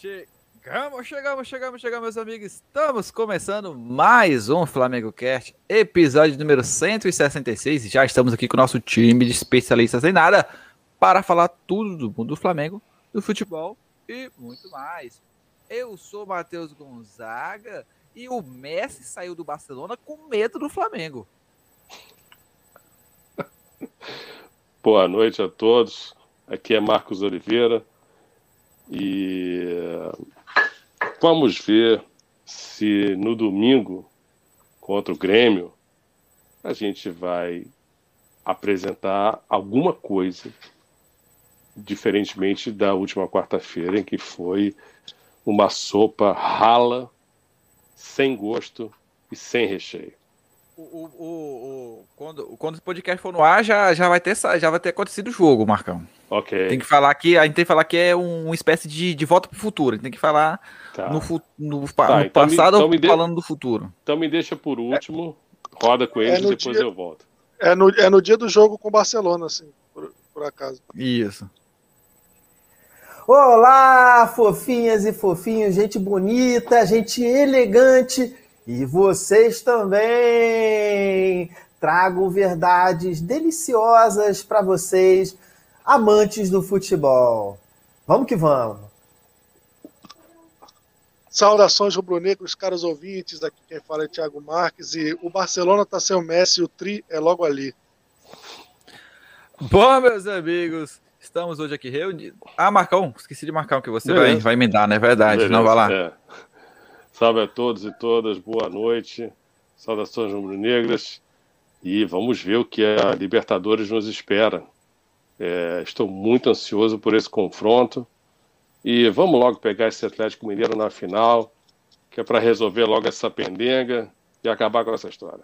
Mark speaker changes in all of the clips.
Speaker 1: Chegamos, chegamos, chegamos, chegamos, meus amigos. Estamos começando mais um Flamengo Cast, episódio número 166. Já estamos aqui com o nosso time de especialistas em nada para falar tudo do mundo do Flamengo, do futebol e muito mais. Eu sou Matheus Gonzaga e o Messi saiu do Barcelona com medo do Flamengo.
Speaker 2: Boa noite a todos. Aqui é Marcos Oliveira e vamos ver se no domingo contra o Grêmio a gente vai apresentar alguma coisa diferentemente da última quarta-feira em que foi uma sopa rala, sem gosto e sem recheio
Speaker 1: o, o, o, quando, quando o podcast for no ar, já, já, vai ter, já vai ter acontecido o jogo, Marcão.
Speaker 2: Ok.
Speaker 1: Tem que falar que a gente tem que falar que é um, uma espécie de, de volta pro futuro. A gente tem que falar tá. no, no, tá, no então passado me, então me falando do futuro.
Speaker 2: Então me deixa por último, roda com eles é e depois dia, eu volto.
Speaker 3: É no, é no dia do jogo com o Barcelona, assim, por, por acaso.
Speaker 1: Isso.
Speaker 4: Olá, fofinhas e fofinhos, gente bonita, gente elegante e vocês também! Trago verdades deliciosas para vocês, amantes do futebol. Vamos que vamos!
Speaker 3: Saudações rubro-negros, caros ouvintes. Aqui quem fala é Thiago Marques. E o Barcelona tá sem o Messi, o Tri é logo ali.
Speaker 1: Bom, meus amigos, estamos hoje aqui reunidos. Ah, Marcão, esqueci de marcar o que você vai, vai me dar, não é verdade? Beleza, não, vai lá. É.
Speaker 2: Salve a todos e todas, boa noite. Saudações rubro-negras. E vamos ver o que a Libertadores nos espera. É, estou muito ansioso por esse confronto. E vamos logo pegar esse Atlético Mineiro na final, que é para resolver logo essa pendenga e acabar com essa história.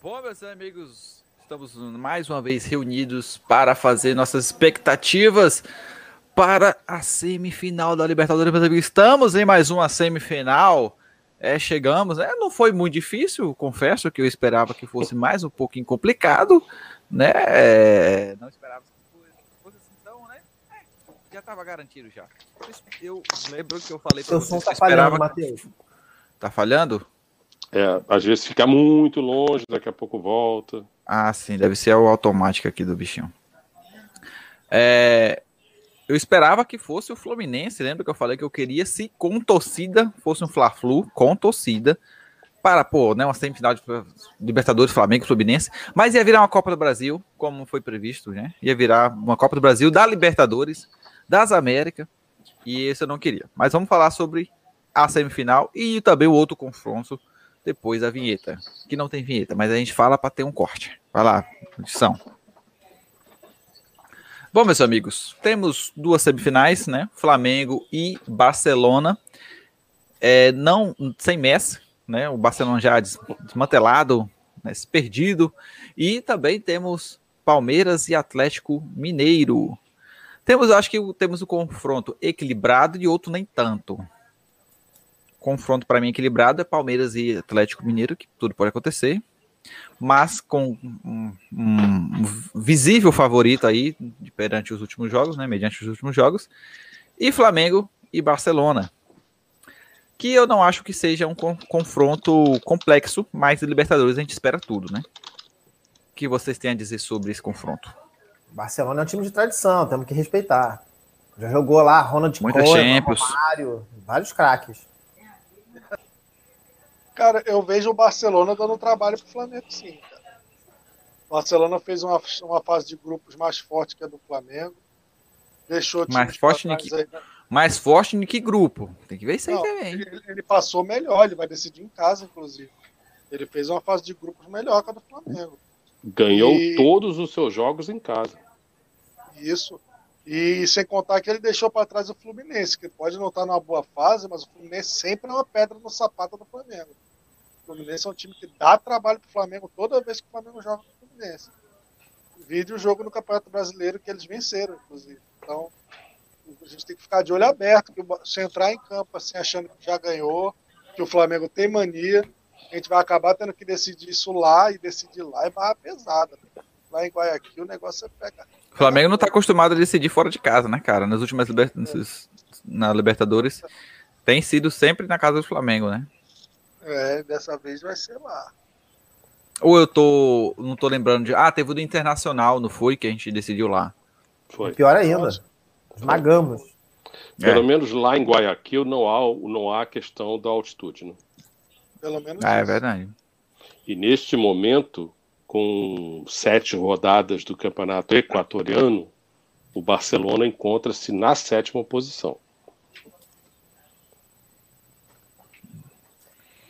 Speaker 1: Bom, meus amigos, estamos mais uma vez reunidos para fazer nossas expectativas para a semifinal da Libertadores. Estamos em mais uma semifinal. É, chegamos, né? Não foi muito difícil, confesso que eu esperava que fosse mais um pouquinho complicado, né? É, não esperava que fosse assim tão, né? É, já estava garantido já. Eu lembro que eu falei para
Speaker 4: vocês tá que esperava... Falhando,
Speaker 1: Tá falhando?
Speaker 2: É, às vezes fica muito longe, daqui a pouco volta.
Speaker 1: Ah, sim, deve ser o automático aqui do bichinho. É, eu esperava que fosse o Fluminense, lembra que eu falei que eu queria se com torcida fosse um Fla-Flu com torcida para, pô, né, uma semifinal de Libertadores, Flamengo, Fluminense, mas ia virar uma Copa do Brasil, como foi previsto, né? Ia virar uma Copa do Brasil da Libertadores, das Américas, e esse eu não queria. Mas vamos falar sobre a semifinal e também o outro confronto depois da vinheta, que não tem vinheta, mas a gente fala para ter um corte. Vai lá, edição. Bom, meus amigos, temos duas semifinais, né? Flamengo e Barcelona. É, não sem Messi, né? O Barcelona já desmantelado, né? perdido. E também temos Palmeiras e Atlético Mineiro. Temos, acho que temos um confronto equilibrado e outro nem tanto. Confronto para mim equilibrado é Palmeiras e Atlético Mineiro, que tudo pode acontecer mas com um, um, visível favorito aí perante os últimos jogos, né, mediante os últimos jogos, e Flamengo e Barcelona, que eu não acho que seja um confronto complexo, mas Libertadores a gente espera tudo, né? O que vocês têm a dizer sobre esse confronto?
Speaker 4: Barcelona é um time de tradição, temos que respeitar. Já jogou lá Ronald
Speaker 1: Koeman,
Speaker 4: Romário, vários craques.
Speaker 3: Cara, eu vejo o Barcelona dando trabalho pro Flamengo, sim. Cara. O Barcelona fez uma, uma fase de grupos mais forte que a do Flamengo. Deixou
Speaker 1: mais forte, que, aí, né? mais forte que grupo. Tem que ver isso aí também.
Speaker 3: Ele, ele, passou melhor, ele vai decidir em casa, inclusive. Ele fez uma fase de grupos melhor que a do Flamengo.
Speaker 2: Ganhou e... todos os seus jogos em casa.
Speaker 3: Isso. E sem contar que ele deixou para trás o Fluminense, que pode não estar numa boa fase, mas o Fluminense sempre é uma pedra no sapato do Flamengo. O Fluminense é um time que dá trabalho pro Flamengo toda vez que o Flamengo joga com o Fluminense. Vídeo o jogo no Campeonato Brasileiro que eles venceram, inclusive. Então, a gente tem que ficar de olho aberto, que se entrar em campo assim, achando que já ganhou, que o Flamengo tem mania, a gente vai acabar tendo que decidir isso lá e decidir lá é barra pesada. Lá em Guayaquil o negócio é pegar.
Speaker 1: O Flamengo não está acostumado a decidir fora de casa, né, cara? Nas últimas, nas na Libertadores tem sido sempre na casa do Flamengo, né?
Speaker 3: É, dessa vez vai ser lá.
Speaker 1: Ou eu tô. Não tô lembrando de. Ah, teve o do Internacional, não foi? Que a gente decidiu lá.
Speaker 2: Foi.
Speaker 4: Pior ainda. Esmagamos.
Speaker 2: Pelo
Speaker 1: É.
Speaker 2: menos lá em Guayaquil não há, não há questão da altitude. Né?
Speaker 3: Pelo menos
Speaker 1: Ah, é verdade.
Speaker 2: E neste momento, com sete rodadas do campeonato equatoriano, o Barcelona encontra-se na sétima posição.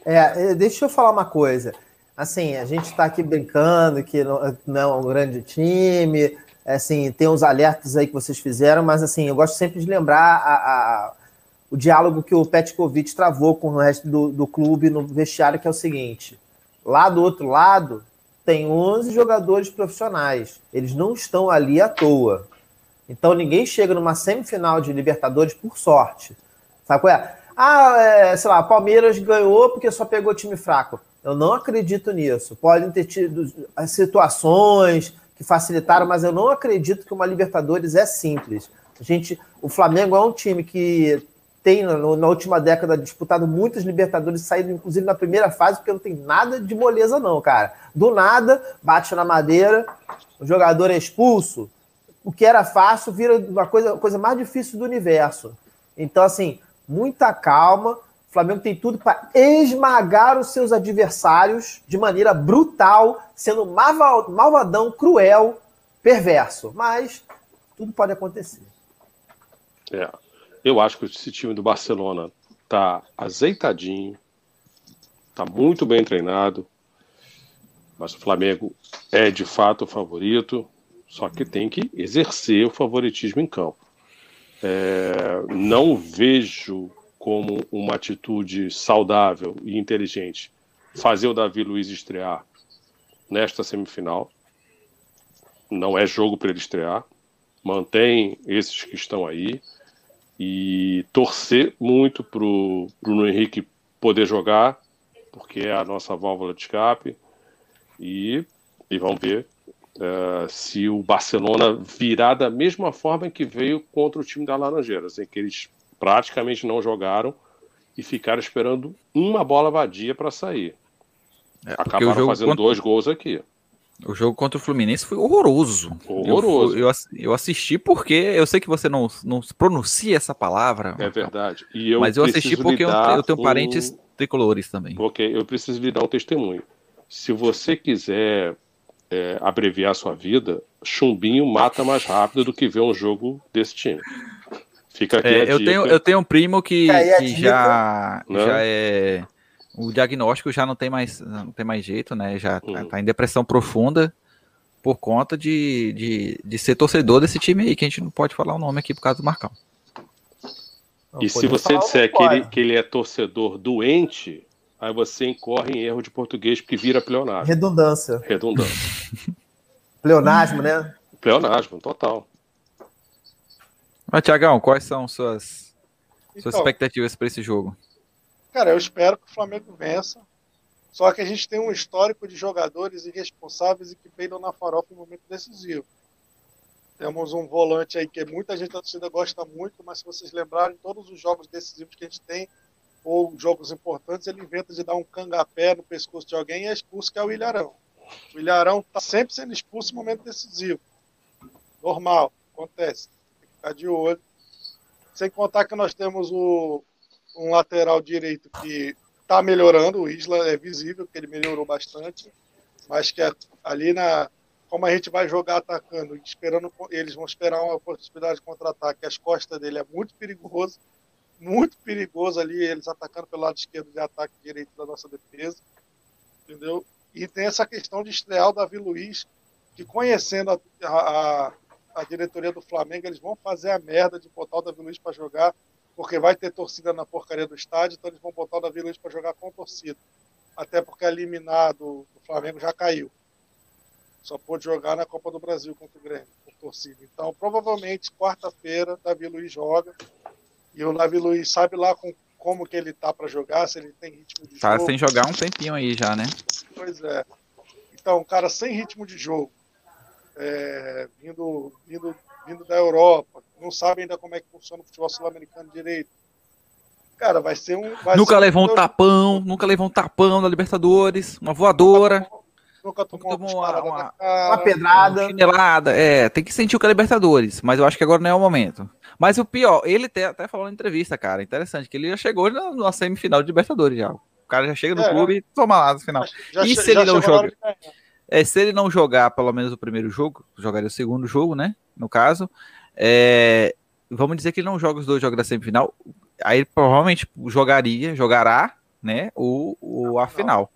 Speaker 4: É, deixa eu falar uma coisa. Assim, a gente está aqui brincando que não, é um grande time, assim, tem uns alertas aí que vocês fizeram, mas assim, eu gosto sempre de lembrar a, a- o diálogo que o Petkovic travou com o resto do, do clube no vestiário, que é o seguinte: lá do outro lado tem 11 jogadores profissionais, eles não estão ali à toa. Então ninguém chega numa semifinal de Libertadores por sorte. Sabe qual é? Ah, é, sei lá, Palmeiras ganhou porque só pegou time fraco. Eu não acredito nisso. Podem ter tido as situações que facilitaram, mas eu não acredito que uma Libertadores é simples. A gente, o Flamengo é um time que tem no- na última década disputado muitas Libertadores, saído inclusive na primeira fase, porque não tem nada de moleza não, cara. Do nada, bate na madeira, o jogador é expulso, o que era fácil vira uma coisa, coisa mais difícil do universo. Então, assim, muita calma. O Flamengo tem tudo para esmagar os seus adversários de maneira brutal, sendo malva- malvadão, cruel, perverso. Mas tudo pode acontecer.
Speaker 2: É. Eu acho que esse time do Barcelona tá azeitadinho, tá muito bem treinado, mas o Flamengo é de fato o favorito, só que tem que exercer o favoritismo em campo. É, não vejo como uma atitude saudável e inteligente fazer o Davi Luiz estrear nesta semifinal. Não é jogo para ele estrear. Mantém esses que estão aí e torcer muito para o Bruno Henrique poder jogar, porque é a nossa válvula de escape. E, e vamos ver eh, se o Barcelona virar da mesma forma que veio contra o time da Laranjeiras, em que eles praticamente não jogaram e ficaram esperando uma bola vadia para sair.
Speaker 1: É,
Speaker 2: Acabaram
Speaker 1: o jogo
Speaker 2: fazendo
Speaker 1: contra-
Speaker 2: dois gols aqui.
Speaker 1: O jogo contra o Fluminense foi horroroso.
Speaker 2: Horroroso.
Speaker 1: Eu, eu, eu assisti porque eu sei que você não, não pronuncia essa palavra.
Speaker 2: É verdade. E eu
Speaker 1: mas eu assisti porque eu, eu tenho
Speaker 2: um-
Speaker 1: parentes tricolores também.
Speaker 2: Ok, eu preciso lhe dar um testemunho. Se você quiser é, abreviar sua vida, chumbinho mata mais rápido do que ver um jogo desse time. Fica aqui a
Speaker 1: É, eu,
Speaker 2: dica.
Speaker 1: tenho, eu tenho um primo que,
Speaker 4: É,
Speaker 1: que já,
Speaker 2: Né?
Speaker 1: já é. O diagnóstico já não tem mais, não tem mais jeito, né? Já tá,
Speaker 2: Uhum.
Speaker 1: tá em depressão profunda por conta de, de, de ser torcedor desse time aí, que a gente não pode falar o nome aqui por causa do Marcão.
Speaker 4: Não,
Speaker 2: E se você disser que ele, que ele é torcedor doente, aí você incorre em erro de português porque vira pleonasmo.
Speaker 4: Redundância.
Speaker 2: Redundância.
Speaker 4: Pleonasmo, né?
Speaker 2: Pleonasmo, total.
Speaker 1: Mas, Tiagão, quais são suas, suas
Speaker 3: Então,
Speaker 1: expectativas para esse jogo?
Speaker 3: Cara, eu espero que o Flamengo vença. Só que a gente tem um histórico de jogadores irresponsáveis e que peidam na farofa em momento decisivo. Temos um volante aí que muita gente da torcida gosta muito, mas se vocês lembrarem, todos os jogos decisivos que a gente tem, ou jogos importantes, ele inventa de dar um cangapé no pescoço de alguém e é expulso, que é o Ilharão. O Ilharão está sempre sendo expulso em momento decisivo. Normal, acontece. Tem que ficar de olho. Sem contar que nós temos o, um lateral direito que está melhorando, o Isla é visível que ele melhorou bastante, mas que é ali na como a gente vai jogar atacando, esperando eles vão esperar uma possibilidade de contra-ataque, as costas dele é muito perigoso, muito perigoso ali eles atacando pelo lado esquerdo de ataque direito da nossa defesa, entendeu? E tem essa questão de estrear o Davi Luiz, que conhecendo a, a, a diretoria do Flamengo, eles vão fazer a merda de botar o Davi Luiz para jogar porque vai ter torcida na porcaria do estádio, então eles vão botar o Davi Luiz para jogar com torcida. Até porque eliminado do Flamengo já caiu. Só pôde jogar na Copa do Brasil contra o Grêmio, com torcida. Então, provavelmente, quarta-feira, Davi Luiz joga. E o Davi Luiz sabe lá com, como que ele tá para jogar, se ele tem ritmo de
Speaker 1: Tá
Speaker 3: jogo.
Speaker 1: sem jogar um tempinho aí já, né?
Speaker 3: Pois é. Então, um cara sem ritmo de jogo, é, vindo, vindo, vindo da Europa, não sabe ainda como é que funciona o futebol sul-americano direito. Cara, vai ser um. Vai
Speaker 1: nunca
Speaker 3: ser
Speaker 1: levou um tapão, nunca levou um tapão na Libertadores, uma voadora.
Speaker 3: Nunca tomou,
Speaker 1: tomou
Speaker 3: uma,
Speaker 1: uma-
Speaker 3: uma,
Speaker 1: uma-
Speaker 4: Uma pedrada.
Speaker 1: Uma chinelada, é, tem que sentir o que é Libertadores, mas eu acho que agora não é o momento. Mas o pior, ele te- até falou na entrevista, cara, interessante, que ele já chegou na, na semifinal de Libertadores já. O cara já chega no
Speaker 3: É,
Speaker 1: clube e toma lá no final.
Speaker 3: Já,
Speaker 1: E se ele não joga? É, se ele não jogar pelo menos o primeiro jogo, jogaria o segundo jogo, né? No caso, é, vamos dizer que ele não joga os dois jogos da semifinal, aí ele provavelmente jogaria, jogará, né? O, o a final.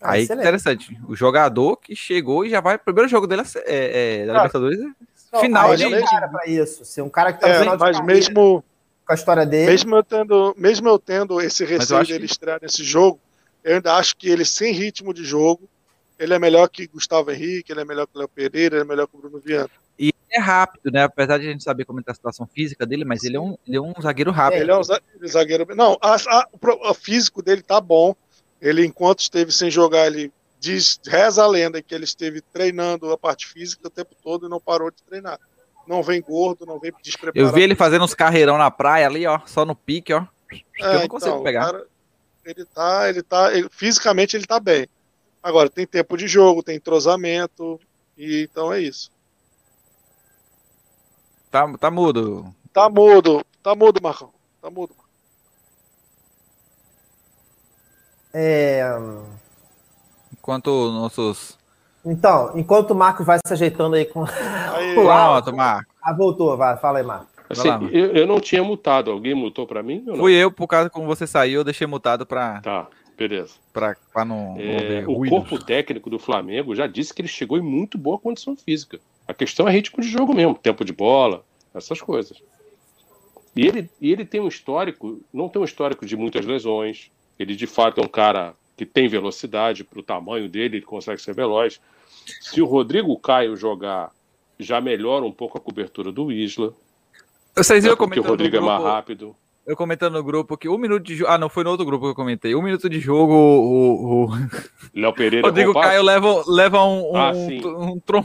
Speaker 4: Ah,
Speaker 1: Aí
Speaker 4: excelente.
Speaker 1: interessante, o jogador que chegou e já vai, o primeiro jogo dele é, é, da
Speaker 3: Cara,
Speaker 1: Libertadores,
Speaker 3: não,
Speaker 1: final de,
Speaker 4: Ele é um cara pra isso. Se um cara que tá
Speaker 3: É,
Speaker 4: no final de
Speaker 3: mas
Speaker 4: carreira,
Speaker 3: mesmo,
Speaker 4: com a história dele.
Speaker 3: mesmo, eu tendo, mesmo eu tendo esse receio
Speaker 1: acho
Speaker 3: dele
Speaker 1: que-
Speaker 3: estrear nesse jogo, eu ainda acho que ele, sem ritmo de jogo, ele é melhor que Gustavo Henrique, ele é melhor que o Léo Pereira, ele é melhor que o Bruno Viana.
Speaker 1: é rápido, né? Apesar de a gente saber como está a situação física dele, mas ele é um, ele é um zagueiro rápido.
Speaker 3: Ele é um za- zagueiro. Não, a- a- o físico dele tá bom. Ele, enquanto esteve sem jogar, ele diz, reza a lenda que ele esteve treinando a parte física o tempo todo e não parou de treinar. Não vem gordo, não vem despreparado.
Speaker 1: Eu vi ele fazendo uns carreirão na praia ali, ó, só no pique, ó.
Speaker 3: É,
Speaker 1: eu não consigo
Speaker 3: então,
Speaker 1: pegar.
Speaker 3: o cara, ele tá, ele tá, ele- fisicamente ele tá bem. Agora tem tempo de jogo, tem entrosamento e então é isso.
Speaker 1: Tá, tá mudo.
Speaker 3: Tá mudo, tá mudo, Marcão. Tá mudo.
Speaker 4: É,
Speaker 1: Enquanto nossos.
Speaker 4: Então, enquanto o Marcos vai se ajeitando aí com.
Speaker 3: Aí,
Speaker 1: Pronto, Marco.
Speaker 4: Ah, voltou, vai, fala aí, Marcos.
Speaker 2: Assim,
Speaker 1: lá,
Speaker 2: eu, eu não tinha mutado. Alguém mutou pra mim ou não?
Speaker 1: Fui eu, por causa como você saiu, eu deixei mutado pra,
Speaker 2: Tá, beleza.
Speaker 1: pra não
Speaker 2: É, o corpo técnico do Flamengo já disse que ele chegou em muito boa condição física. A questão é ritmo de jogo mesmo, tempo de bola, essas coisas. E ele, e ele tem um histórico, não tem um histórico de muitas lesões. Ele de fato é um cara que tem velocidade para o tamanho dele, ele consegue ser veloz. Se o Rodrigo Caio jogar, já melhora um pouco a cobertura do Isla,
Speaker 1: Vocês viram
Speaker 2: porque o Rodrigo é mais
Speaker 1: grupo,
Speaker 2: rápido.
Speaker 1: eu comentando no grupo que um minuto de jogo. Ah, não, foi no outro grupo que eu comentei. Um minuto de jogo, o, o,
Speaker 2: Léo Pereira
Speaker 1: Rodrigo. Caio leva, leva um, um,
Speaker 2: Ah,
Speaker 1: um- um trom-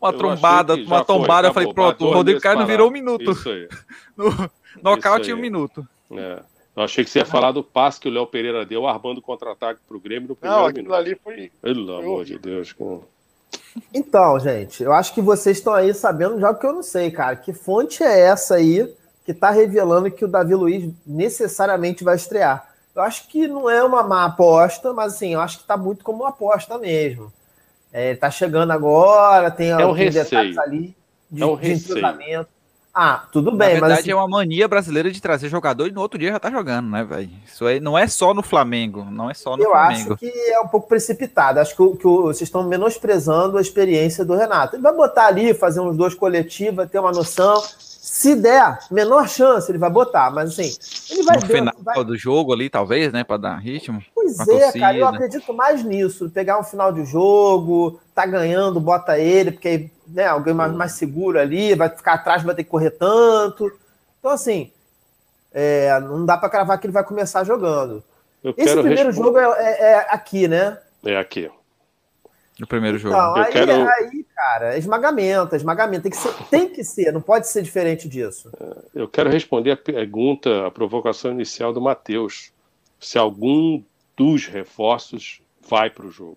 Speaker 1: uma
Speaker 2: Eu
Speaker 1: trombada, uma
Speaker 2: foi,
Speaker 1: tombada. eu
Speaker 2: acabou,
Speaker 1: falei, pronto, o Rodrigo Caio não virou um minuto.
Speaker 2: Isso aí.
Speaker 1: No, nocaute um minuto.
Speaker 2: É. Eu achei que você ia falar do passe que o Léo Pereira deu armando contra-ataque pro Grêmio no primeiro
Speaker 3: Não, aquilo
Speaker 2: minuto.
Speaker 3: ali foi.
Speaker 2: Pelo
Speaker 3: foi
Speaker 2: amor de. Deus. com-
Speaker 4: Então, gente, eu acho que vocês estão aí sabendo já o que eu não sei, cara. Que fonte é essa aí que tá revelando que o Davi Luiz necessariamente vai estrear? Eu acho que não é uma má aposta, mas assim, eu acho que tá muito como uma aposta mesmo. É, ele tá chegando agora, tem
Speaker 2: um
Speaker 4: alguns detalhes ali de,
Speaker 2: É um
Speaker 4: de. Ah, tudo
Speaker 1: Na
Speaker 4: bem,
Speaker 1: verdade,
Speaker 4: mas assim,
Speaker 1: é uma mania brasileira de trazer jogador e no outro dia já tá jogando, né, velho? Isso aí não é só no Flamengo, não é só no
Speaker 4: eu
Speaker 1: Flamengo.
Speaker 4: acho que é um pouco precipitado. Acho que, que vocês estão menosprezando a experiência do Renato. Ele vai botar ali, fazer uns dois coletivos, ter uma noção. Se der, menor chance, ele vai botar. Mas assim, ele vai
Speaker 1: no
Speaker 4: dentro,
Speaker 1: final
Speaker 4: vai-
Speaker 1: do jogo ali, talvez, né, pra dar ritmo.
Speaker 4: Pois é, cara, eu
Speaker 1: torcida.
Speaker 4: acredito mais nisso. Pegar um final de jogo, tá ganhando, bota ele, porque aí, né, alguém mais, mais seguro ali, vai ficar atrás, vai ter que correr tanto. Então, assim, é, não dá para cravar que ele vai começar jogando.
Speaker 2: Eu
Speaker 4: Esse
Speaker 2: quero
Speaker 4: primeiro jogo é, é- é aqui, né?
Speaker 2: É aqui.
Speaker 1: No primeiro jogo.
Speaker 4: Então,
Speaker 2: Eu
Speaker 4: aí,
Speaker 2: quero-
Speaker 4: aí, cara, é esmagamento, é esmagamento. Tem que, ser, tem que ser, não pode ser diferente disso.
Speaker 2: Eu quero responder a pergunta, a provocação inicial do Matheus. Se algum dos reforços vai para o jogo.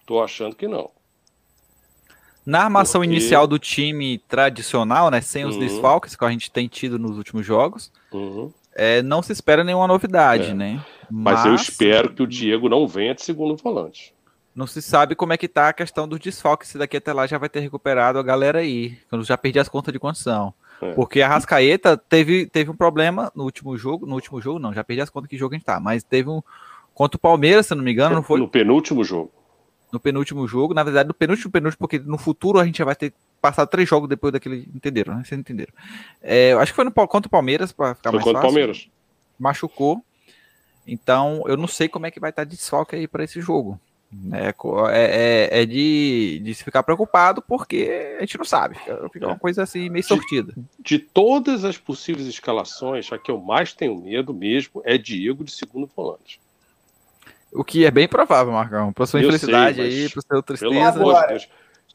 Speaker 2: Estou achando que não.
Speaker 1: Na armação
Speaker 2: Porque-
Speaker 1: inicial do time tradicional, né, sem os
Speaker 2: Uhum.
Speaker 1: desfalques que a gente tem tido nos últimos jogos,
Speaker 2: Uhum.
Speaker 1: é, não se espera nenhuma novidade,
Speaker 2: É.
Speaker 1: né?
Speaker 2: Mas, eu espero que o Diego não venha de segundo volante.
Speaker 1: Não se sabe como é que tá a questão dos desfalques, se daqui até lá já vai ter recuperado a galera aí. Eu já perdi as contas de quantos são.
Speaker 2: É.
Speaker 1: Porque a Rascaeta teve, teve um problema no último jogo. No último jogo, não, já perdi as contas que jogo a gente tá. Mas teve um. Contra o Palmeiras, se não me engano, não foi
Speaker 2: No penúltimo jogo.
Speaker 1: No penúltimo jogo. Na verdade, no penúltimo, penúltimo, porque no futuro a gente já vai ter passado três jogos depois daquele. Entenderam, né? Vocês entenderam. É, eu acho que foi no, contra o Palmeiras, para ficar
Speaker 2: Foi
Speaker 1: mais
Speaker 2: contra o
Speaker 1: fácil.
Speaker 2: Palmeiras.
Speaker 1: Machucou. Então, eu não sei como é que vai estar de desfalque aí para esse jogo. É, co- é, é- é de, de se ficar preocupado, porque a gente não sabe. Fica, uma
Speaker 2: É.
Speaker 1: coisa assim, meio sortida.
Speaker 2: De todas as possíveis escalações, a que eu mais tenho medo mesmo é Diego de segundo volante.
Speaker 1: O que é bem provável, Marcão. Para sua
Speaker 2: Eu
Speaker 1: infelicidade
Speaker 2: sei, mas
Speaker 1: aí, para seu
Speaker 2: Pelo
Speaker 1: tristeza.
Speaker 2: amor
Speaker 4: Agora-
Speaker 2: de Deus.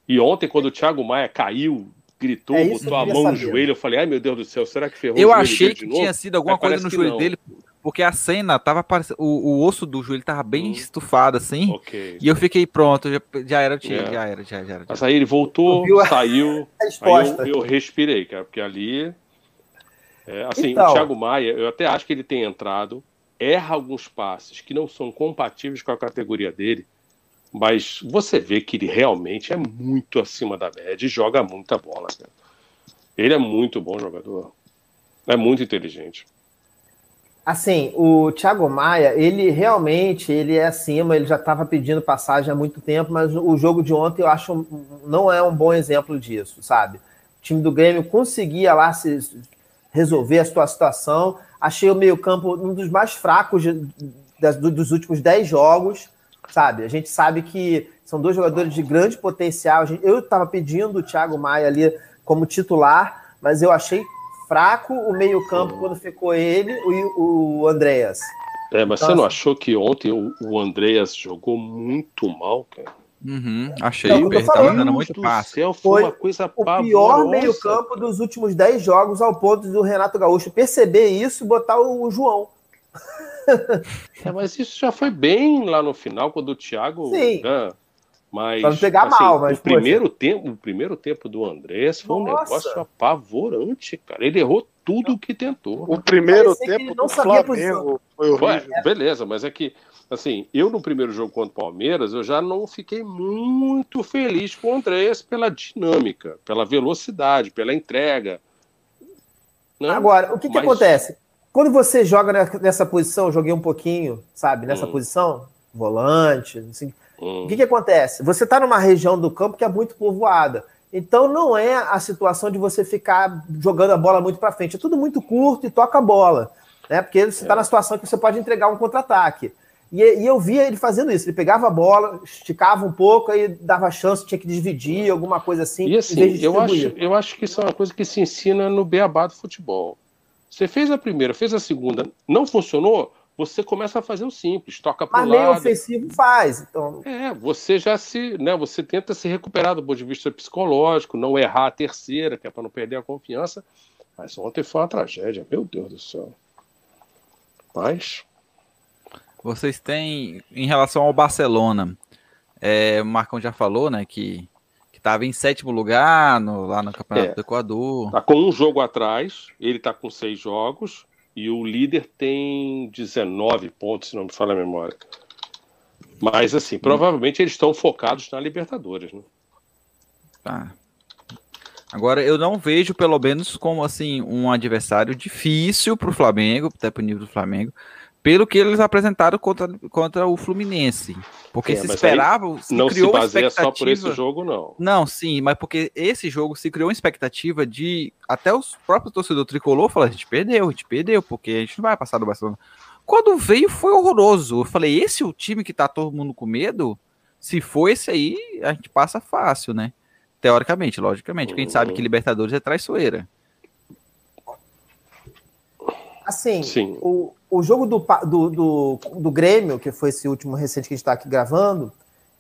Speaker 2: E ontem, quando o Thiago Maia caiu gritou,
Speaker 4: É
Speaker 2: botou a mão no
Speaker 4: saber.
Speaker 2: joelho. Eu falei, ai meu Deus do céu, será que ferrou
Speaker 1: Eu
Speaker 2: o joelho
Speaker 1: achei
Speaker 2: dele
Speaker 1: que
Speaker 2: de novo?
Speaker 1: tinha sido alguma
Speaker 2: Mas
Speaker 1: coisa no joelho
Speaker 2: não.
Speaker 1: dele, porque a cena tava parecendo. O, o osso do joelho tava bem
Speaker 2: Hum.
Speaker 1: estufado assim.
Speaker 2: Ok.
Speaker 1: E eu fiquei pronto, já, já era, tinha,
Speaker 2: É.
Speaker 1: já era, já, já era.
Speaker 2: Mas aí ele voltou,
Speaker 4: a-
Speaker 2: saiu. Aí eu, eu respirei, cara, porque ali. é, assim,
Speaker 4: Então.
Speaker 2: o Thiago Maia, eu até acho que ele tem entrado, erra alguns passes que não são compatíveis com a categoria dele, mas você vê que ele realmente é muito acima da média e joga muita bola, cara. Ele é muito bom jogador. É muito inteligente.
Speaker 4: Assim, o Thiago Maia, ele realmente ele é acima, ele já estava pedindo passagem há muito tempo, mas o jogo de ontem eu acho não é um bom exemplo disso, sabe? O time do Grêmio conseguia lá se resolver a sua situação. Achei o meio-campo um dos mais fracos de- das- dos últimos 10 jogos, sabe? A gente sabe que são dois jogadores de grande potencial. Eu estava pedindo o Thiago Maia ali como titular, mas eu achei fraco o meio-campo quando ficou ele e o Andréas.
Speaker 2: É, mas
Speaker 4: Então,
Speaker 2: você não
Speaker 4: assim-
Speaker 2: achou que ontem o, o Andreas jogou muito mal, cara?
Speaker 1: Uhum, achei,
Speaker 4: Não,
Speaker 1: tava
Speaker 4: falando
Speaker 1: dando muito passe.
Speaker 2: céu, foi,
Speaker 4: Foi
Speaker 2: uma coisa
Speaker 4: O pior meio-campo dos últimos 10 jogos, ao ponto do Renato Gaúcho perceber isso e botar o João.
Speaker 2: É, mas isso já foi bem lá no final, quando o Thiago.
Speaker 4: Sim.
Speaker 2: né, mas,
Speaker 4: Pra não pegar
Speaker 2: assim,
Speaker 4: mal, mas,
Speaker 2: o primeiro tempo, o primeiro tempo do Andrés foi um
Speaker 4: Nossa.
Speaker 2: negócio apavorante, cara. Ele errou tudo o que tentou.
Speaker 3: O primeiro
Speaker 4: Parecia que ele
Speaker 3: tempo
Speaker 4: não
Speaker 3: do Flamengo foi
Speaker 2: Ué,
Speaker 3: horrível.
Speaker 2: beleza, mas é que, assim, eu no primeiro jogo contra o Palmeiras, eu já não fiquei muito feliz com o Andrés pela dinâmica, pela velocidade, pela entrega. né?
Speaker 4: Agora, o que, que
Speaker 2: Mas-
Speaker 4: acontece? Quando você joga ne- nessa posição, joguei um pouquinho, sabe, nessa
Speaker 2: Hum.
Speaker 4: posição, volante, assim,
Speaker 2: Hum,
Speaker 4: O que, que acontece? Você está numa região do campo que é muito povoada. Então não é a situação de você ficar jogando a bola muito para frente. É tudo muito curto e toca a bola. Né? Porque você está
Speaker 2: É.
Speaker 4: na situação que você pode entregar um contra-ataque. E, e eu via ele fazendo isso. Ele pegava a bola, esticava um pouco, aí dava chance, tinha que dividir, alguma coisa assim.
Speaker 2: E assim, eu acho, eu acho que isso é uma coisa que se ensina no beabá do futebol. Você fez a primeira, fez a segunda, não funcionou, você começa a fazer o simples, toca para
Speaker 4: Mas
Speaker 2: o lado.
Speaker 4: ofensivo faz. Então,
Speaker 2: É, você já se, né, você tenta se recuperar do ponto de vista psicológico, não errar a terceira, que é para não perder a confiança. Mas ontem foi uma tragédia, meu Deus do céu. Mas,
Speaker 1: Vocês têm, em relação ao Barcelona, é, o Marcão já falou, né, que estava em sétimo lugar no- lá no Campeonato
Speaker 2: É.
Speaker 1: do Equador.
Speaker 2: tá com um jogo atrás, ele tá com seis jogos, e o líder tem 19 pontos, se não me falha a memória. Mas, assim, provavelmente eles estão focados na Libertadores, né?
Speaker 1: Tá. Agora, eu não vejo, pelo menos, como assim um adversário difícil para o Flamengo, até para o nível do Flamengo, pelo que eles apresentaram contra, contra o Fluminense. Porque
Speaker 2: É,
Speaker 1: se esperava, se
Speaker 2: Não se
Speaker 1: criou uma
Speaker 2: baseia só por esse
Speaker 1: expectativa-
Speaker 2: jogo, não.
Speaker 1: Não, sim, mas porque esse jogo se criou uma expectativa de até os próprios torcedores tricolor falaram, a gente perdeu, a gente perdeu, porque a gente não vai passar do Barcelona. Quando veio foi horroroso. Eu falei, esse é o time que tá todo mundo com medo? Se for esse aí, a gente passa fácil, né? Teoricamente, logicamente, porque a gente sabe que Libertadores é traiçoeira.
Speaker 4: assim,
Speaker 2: Sim.
Speaker 4: o, o jogo do, do, do, do Grêmio, que foi esse último recente que a gente está aqui gravando,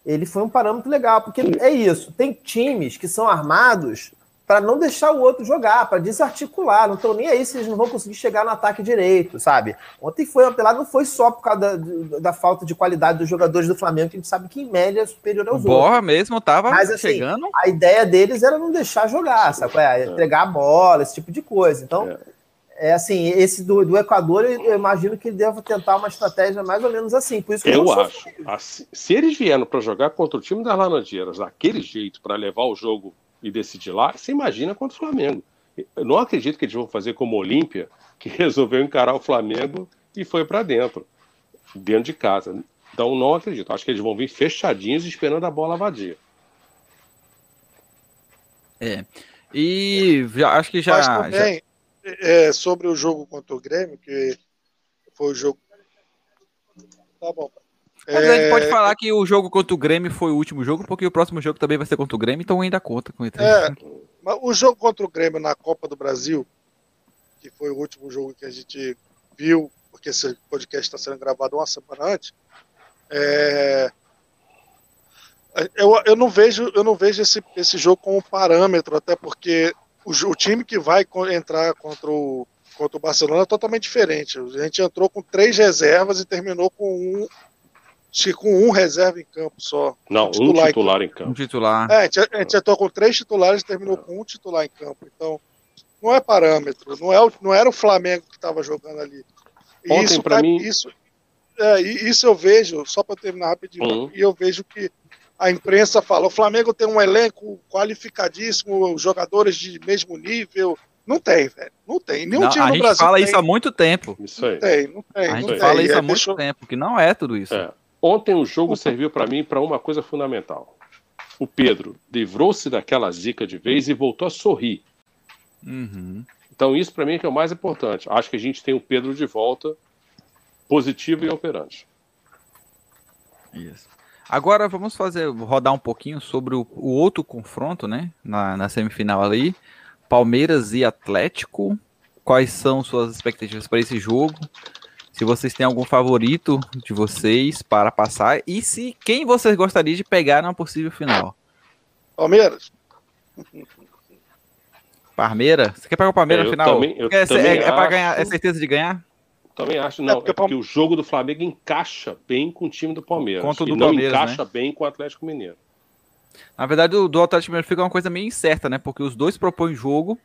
Speaker 4: ele foi um parâmetro legal, porque é isso. Tem times que são armados para não deixar o outro jogar, para desarticular. Não estão nem aí se eles não vão conseguir chegar no ataque direito, sabe? Ontem foi apelado, não foi só por causa da, da- falta de qualidade dos jogadores do Flamengo, que a gente sabe que em média é superior
Speaker 1: O
Speaker 4: aos outros.
Speaker 1: Borra mesmo tava
Speaker 4: Mas, assim,
Speaker 1: chegando.
Speaker 4: A ideia deles era não deixar jogar, sabe? É, entregar a bola, esse tipo de coisa. Então, é, assim, esse do, do Equador, eu eu imagino que ele deva tentar uma estratégia mais ou menos assim. Por isso que
Speaker 2: Eu
Speaker 4: sou-
Speaker 2: acho. Assim, se eles vieram para jogar contra o time das Laranjeiras daquele jeito, para levar o jogo e decidir lá, você imagina contra o Flamengo. Eu não acredito que eles vão fazer como o Olímpia, que resolveu encarar o Flamengo e foi para dentro, dentro de casa. Então não acredito. Acho que eles vão vir fechadinhos esperando a bola vadia.
Speaker 1: É. E já, acho que já.
Speaker 3: Mas
Speaker 1: já-
Speaker 3: também, é, sobre o jogo contra o Grêmio, que foi o jogo. Tá bom.
Speaker 1: Mas a gente pode
Speaker 3: É,
Speaker 1: falar que o jogo contra o Grêmio foi o último jogo, porque o próximo jogo também vai ser contra o Grêmio, então ainda conta com ele.
Speaker 3: É, mas o jogo contra o Grêmio na Copa do Brasil, que foi o último jogo que a gente viu, porque esse podcast está sendo gravado uma semana antes, é, Eu, eu não vejo, eu não vejo esse, esse jogo como parâmetro, até porque o, o time que vai entrar contra o, contra o Barcelona é totalmente diferente. A gente entrou com três reservas e terminou com um, com um reserva em campo só.
Speaker 2: Não, um titular, um titular em, campo. em campo.
Speaker 1: Um titular.
Speaker 3: É, a gente, a gente entrou com três titulares e terminou com um titular em campo. Então, não é parâmetro. Não, é o, não era o Flamengo que estava jogando ali.
Speaker 2: Ontem, isso, para mim.
Speaker 3: Isso, é, isso eu vejo, só para terminar rapidinho, uhum. e eu vejo que a imprensa fala: o Flamengo tem um elenco qualificadíssimo, jogadores de mesmo nível. Não tem, velho. Não tem. Nenhum
Speaker 1: não,
Speaker 3: time no Brasil.
Speaker 1: A gente fala
Speaker 3: tem.
Speaker 1: isso há muito tempo.
Speaker 2: Isso aí.
Speaker 3: Não tem, não tem.
Speaker 1: A gente
Speaker 3: não
Speaker 1: fala
Speaker 3: tem.
Speaker 1: isso há
Speaker 3: é,
Speaker 1: muito
Speaker 3: deixou...
Speaker 1: tempo, que não é tudo isso.
Speaker 2: É. Ontem o jogo serviu para mim para uma coisa fundamental. O Pedro livrou-se daquela zica de vez e voltou a sorrir.
Speaker 1: Uhum.
Speaker 2: Então isso para mim é que é o mais importante. Acho que a gente tem o Pedro de volta, positivo e operante.
Speaker 1: Isso. Agora vamos fazer, rodar um pouquinho sobre o, o outro confronto, né? Na, na, semifinal ali. Palmeiras e Atlético. Quais são suas expectativas para esse jogo? Se vocês têm algum favorito de vocês para passar e se quem vocês gostariam de pegar na possível final?
Speaker 3: Palmeiras.
Speaker 1: Parmeira? Você quer pegar o Palmeiras
Speaker 2: é,
Speaker 1: no final?
Speaker 2: Também,
Speaker 1: é, é, é para ganhar, é certeza de ganhar?
Speaker 2: Também acho, não. É porque, é porque o jogo do Flamengo encaixa bem com o time do Palmeiras.
Speaker 1: Contra
Speaker 2: do
Speaker 1: e não
Speaker 2: Palmeiras, encaixa
Speaker 1: né?
Speaker 2: bem com o Atlético Mineiro.
Speaker 1: Na verdade, o do Atlético Mineiro fica uma coisa meio incerta, né? Porque os dois propõem jogo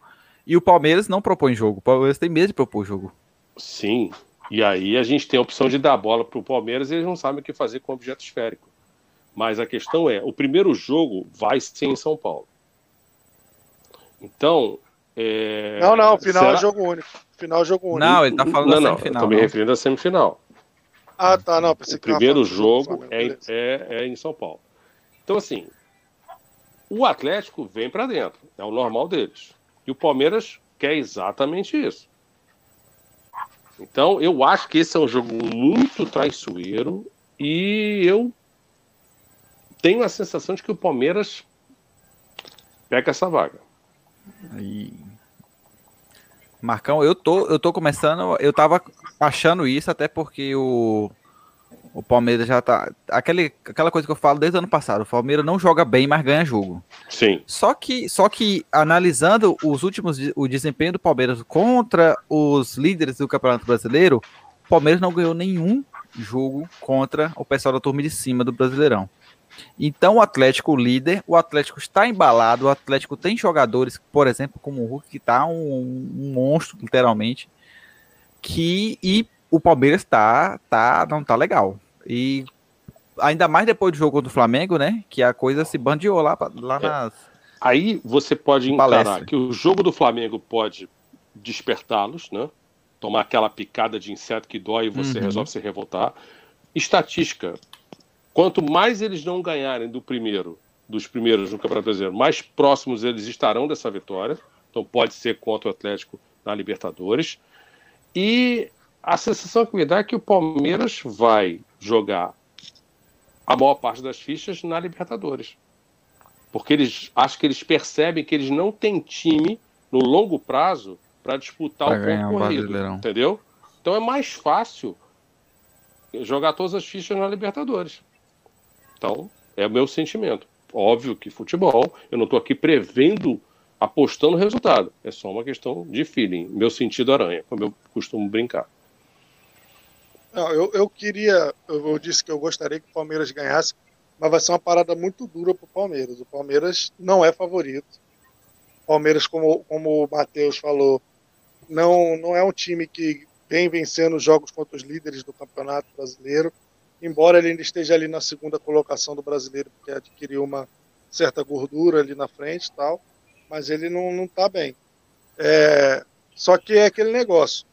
Speaker 1: e o Palmeiras não propõe jogo. O Palmeiras tem medo de propor jogo.
Speaker 2: Sim. E aí a gente tem a opção de dar a bola para o Palmeiras e eles não sabem o que fazer com o objeto esférico. Mas a questão é, o primeiro jogo vai ser em São Paulo. Então. É...
Speaker 3: Não, não, final será... é jogo único. Final jogo único.
Speaker 1: Não, ele tá falando
Speaker 2: não,
Speaker 1: da
Speaker 2: semifinal. Não, eu tô me referindo à semifinal.
Speaker 3: Ah, tá, não.
Speaker 2: o primeiro jogo é, é, é em São Paulo. Então, assim, o Atlético vem para dentro, é o normal deles. E o Palmeiras quer exatamente isso. Então, eu acho que esse é um jogo muito traiçoeiro e eu tenho a sensação de que o Palmeiras pega essa vaga.
Speaker 1: Aí. Marcão, eu tô, eu tô começando, eu tava achando isso até porque o o Palmeiras já tá. Aquele, aquela coisa que eu falo desde o ano passado: o Palmeiras não joga bem, mas ganha jogo.
Speaker 2: Sim.
Speaker 1: Só que, só que analisando os últimos o desempenho do Palmeiras contra os líderes do Campeonato Brasileiro, o Palmeiras não ganhou nenhum jogo contra o pessoal da turma de cima do Brasileirão. Então o Atlético líder, o Atlético está embalado, o Atlético tem jogadores, por exemplo, como o Hulk, que está um, um monstro, literalmente, que e o Palmeiras tá, tá, não tá legal. E ainda mais depois do jogo contra o Flamengo, né? Que a coisa se bandeou lá, lá é. nas.
Speaker 2: Aí você pode encarar palestra. que o jogo do Flamengo pode despertá-los, né? Tomar aquela picada de inseto que dói e você uhum. resolve se revoltar. Estatística. Quanto mais eles não ganharem do primeiro, dos primeiros no Campeonato Brasileiro, mais próximos eles estarão dessa vitória. Então pode ser contra o Atlético na Libertadores. E a sensação que me dá é que o Palmeiras vai jogar a maior parte das fichas na Libertadores. Porque eles acho que eles percebem que eles não têm time no longo prazo para disputar pra o ponto corrido. Entendeu? Então é mais fácil jogar todas as fichas na Libertadores. Então, é o meu sentimento. Óbvio que futebol, eu não estou aqui prevendo, apostando resultado. É só uma questão de feeling, meu sentido aranha, como eu costumo brincar.
Speaker 3: Não, eu, eu queria, eu, eu, disse que eu gostaria que o Palmeiras ganhasse, mas vai ser uma parada muito dura para o Palmeiras. O Palmeiras não é favorito. O Palmeiras, como, como o Matheus falou, não, não é um time que vem vencendo jogos contra os líderes do Campeonato Brasileiro, embora ele ainda esteja ali na segunda colocação do brasileiro, porque adquiriu uma certa gordura ali na frente e tal, mas ele não, não tá bem. É, só que é aquele negócio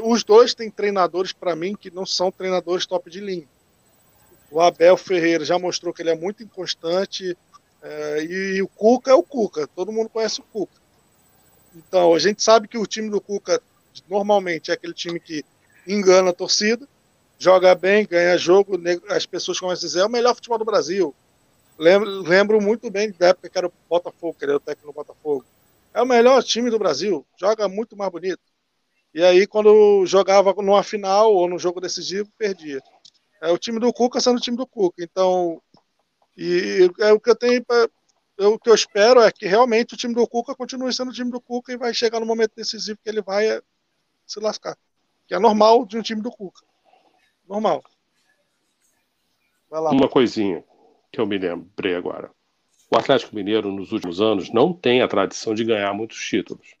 Speaker 3: os dois têm treinadores para mim que não são treinadores top de linha. O Abel Ferreira já mostrou que ele é muito inconstante é, e o Cuca é o Cuca. Todo mundo conhece o Cuca. Então a gente sabe que o time do Cuca normalmente é aquele time que engana a torcida, joga bem, ganha jogo, as pessoas começam a dizer é o melhor futebol do Brasil. Lembro, lembro muito bem da época que era o Botafogo, que era o técnico do Botafogo. É o melhor time do Brasil, joga muito mais bonito. E aí, quando jogava numa final ou num jogo decisivo, perdia. É o time do Cuca sendo o time do Cuca. Então, E é o que eu tenho pra, eu, o que eu espero é que realmente o time do Cuca continue sendo o time do Cuca e vai chegar no momento decisivo que ele vai é, se lascar. Que é normal de um time do Cuca. Normal.
Speaker 2: Uma coisinha que eu me lembrei agora. O Atlético Mineiro, nos últimos anos, não tem a tradição de ganhar muitos títulos.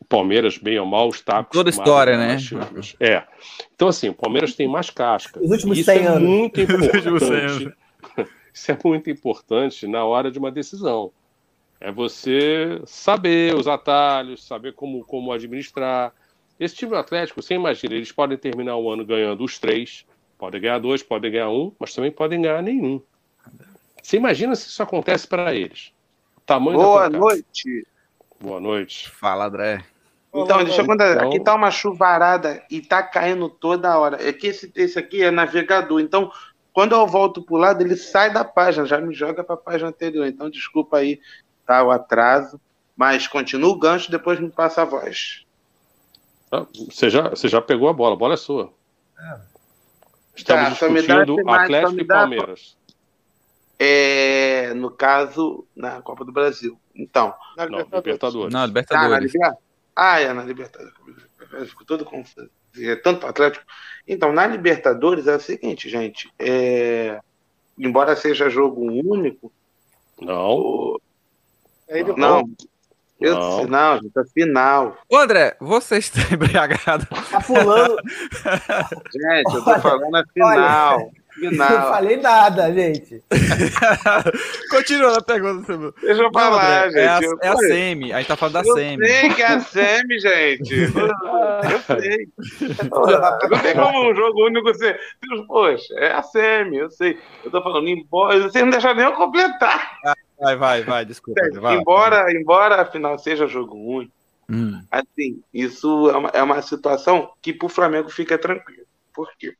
Speaker 2: O Palmeiras, bem ou mal, está
Speaker 1: Toda história, né?
Speaker 2: Títulos. É. Então, assim, o Palmeiras tem mais casca.
Speaker 4: Os últimos
Speaker 2: Isso
Speaker 4: 100
Speaker 2: é
Speaker 4: anos.
Speaker 2: muito
Speaker 1: Os últimos 100
Speaker 2: importante. Isso é muito importante na hora de uma decisão. É você saber os atalhos, saber como, como administrar. Esse time do Atlético, você imagina, eles podem terminar o ano ganhando os três, podem ganhar dois, podem ganhar um, mas também podem ganhar nenhum. Você imagina se isso acontece para eles? O tamanho
Speaker 5: Boa noite.
Speaker 2: Boa noite.
Speaker 1: Fala, André.
Speaker 5: Então, deixa eu contar.
Speaker 2: Então-
Speaker 5: Aqui tá uma chuvarada e tá caindo toda hora. É que esse, esse aqui é navegador. Então, quando eu volto pro lado, ele sai da página, já me joga pra página anterior. Então, desculpa aí, tá, o atraso. Mas continua o gancho, depois me passa a voz.
Speaker 2: Ah, Você já, você já pegou a bola, a bola é sua. Estamos
Speaker 5: Tá,
Speaker 2: discutindo Atlético e Palmeiras.
Speaker 5: É, no caso, na Copa do Brasil. Então,
Speaker 3: Na
Speaker 2: Não,
Speaker 3: Libertadores.
Speaker 2: Libertadores.
Speaker 1: Não,
Speaker 5: tá na
Speaker 1: Libertadores.
Speaker 5: Libertadores. Ah, é na Libertadores. Eu fico todo confuso. É tanto Atlético. Então, na Libertadores é o seguinte, gente. é, Embora seja jogo único,
Speaker 2: Não,
Speaker 5: o-
Speaker 3: ele
Speaker 5: não. Eu
Speaker 2: Não.
Speaker 5: sei, não, gente, é final.
Speaker 1: Ô, André, você está embriagado.
Speaker 4: Tá pulando.
Speaker 5: Gente, eu tô
Speaker 4: Olha,
Speaker 5: falando a final.
Speaker 4: Não
Speaker 5: Final.
Speaker 4: falei nada, gente.
Speaker 1: Continua a pergunta. Seu...
Speaker 5: Deixa eu
Speaker 1: Não,
Speaker 5: falar,
Speaker 1: André, é, a,
Speaker 5: gente. Eu,
Speaker 1: é a Semi. A gente tá falando da
Speaker 5: eu
Speaker 1: Semi.
Speaker 5: sei que é a Semi, gente. Eu sei. Não tem como um jogo único ser. Poxa, é a Semi, eu sei. Eu tô falando, embora. Vocês não deixaram nem eu completar.
Speaker 1: Vai, vai, vai, desculpa. vai.
Speaker 5: embora, embora a final seja jogo único,
Speaker 1: Hum.
Speaker 5: assim, isso é uma, é uma situação que pro Flamengo fica tranquilo. Por quê?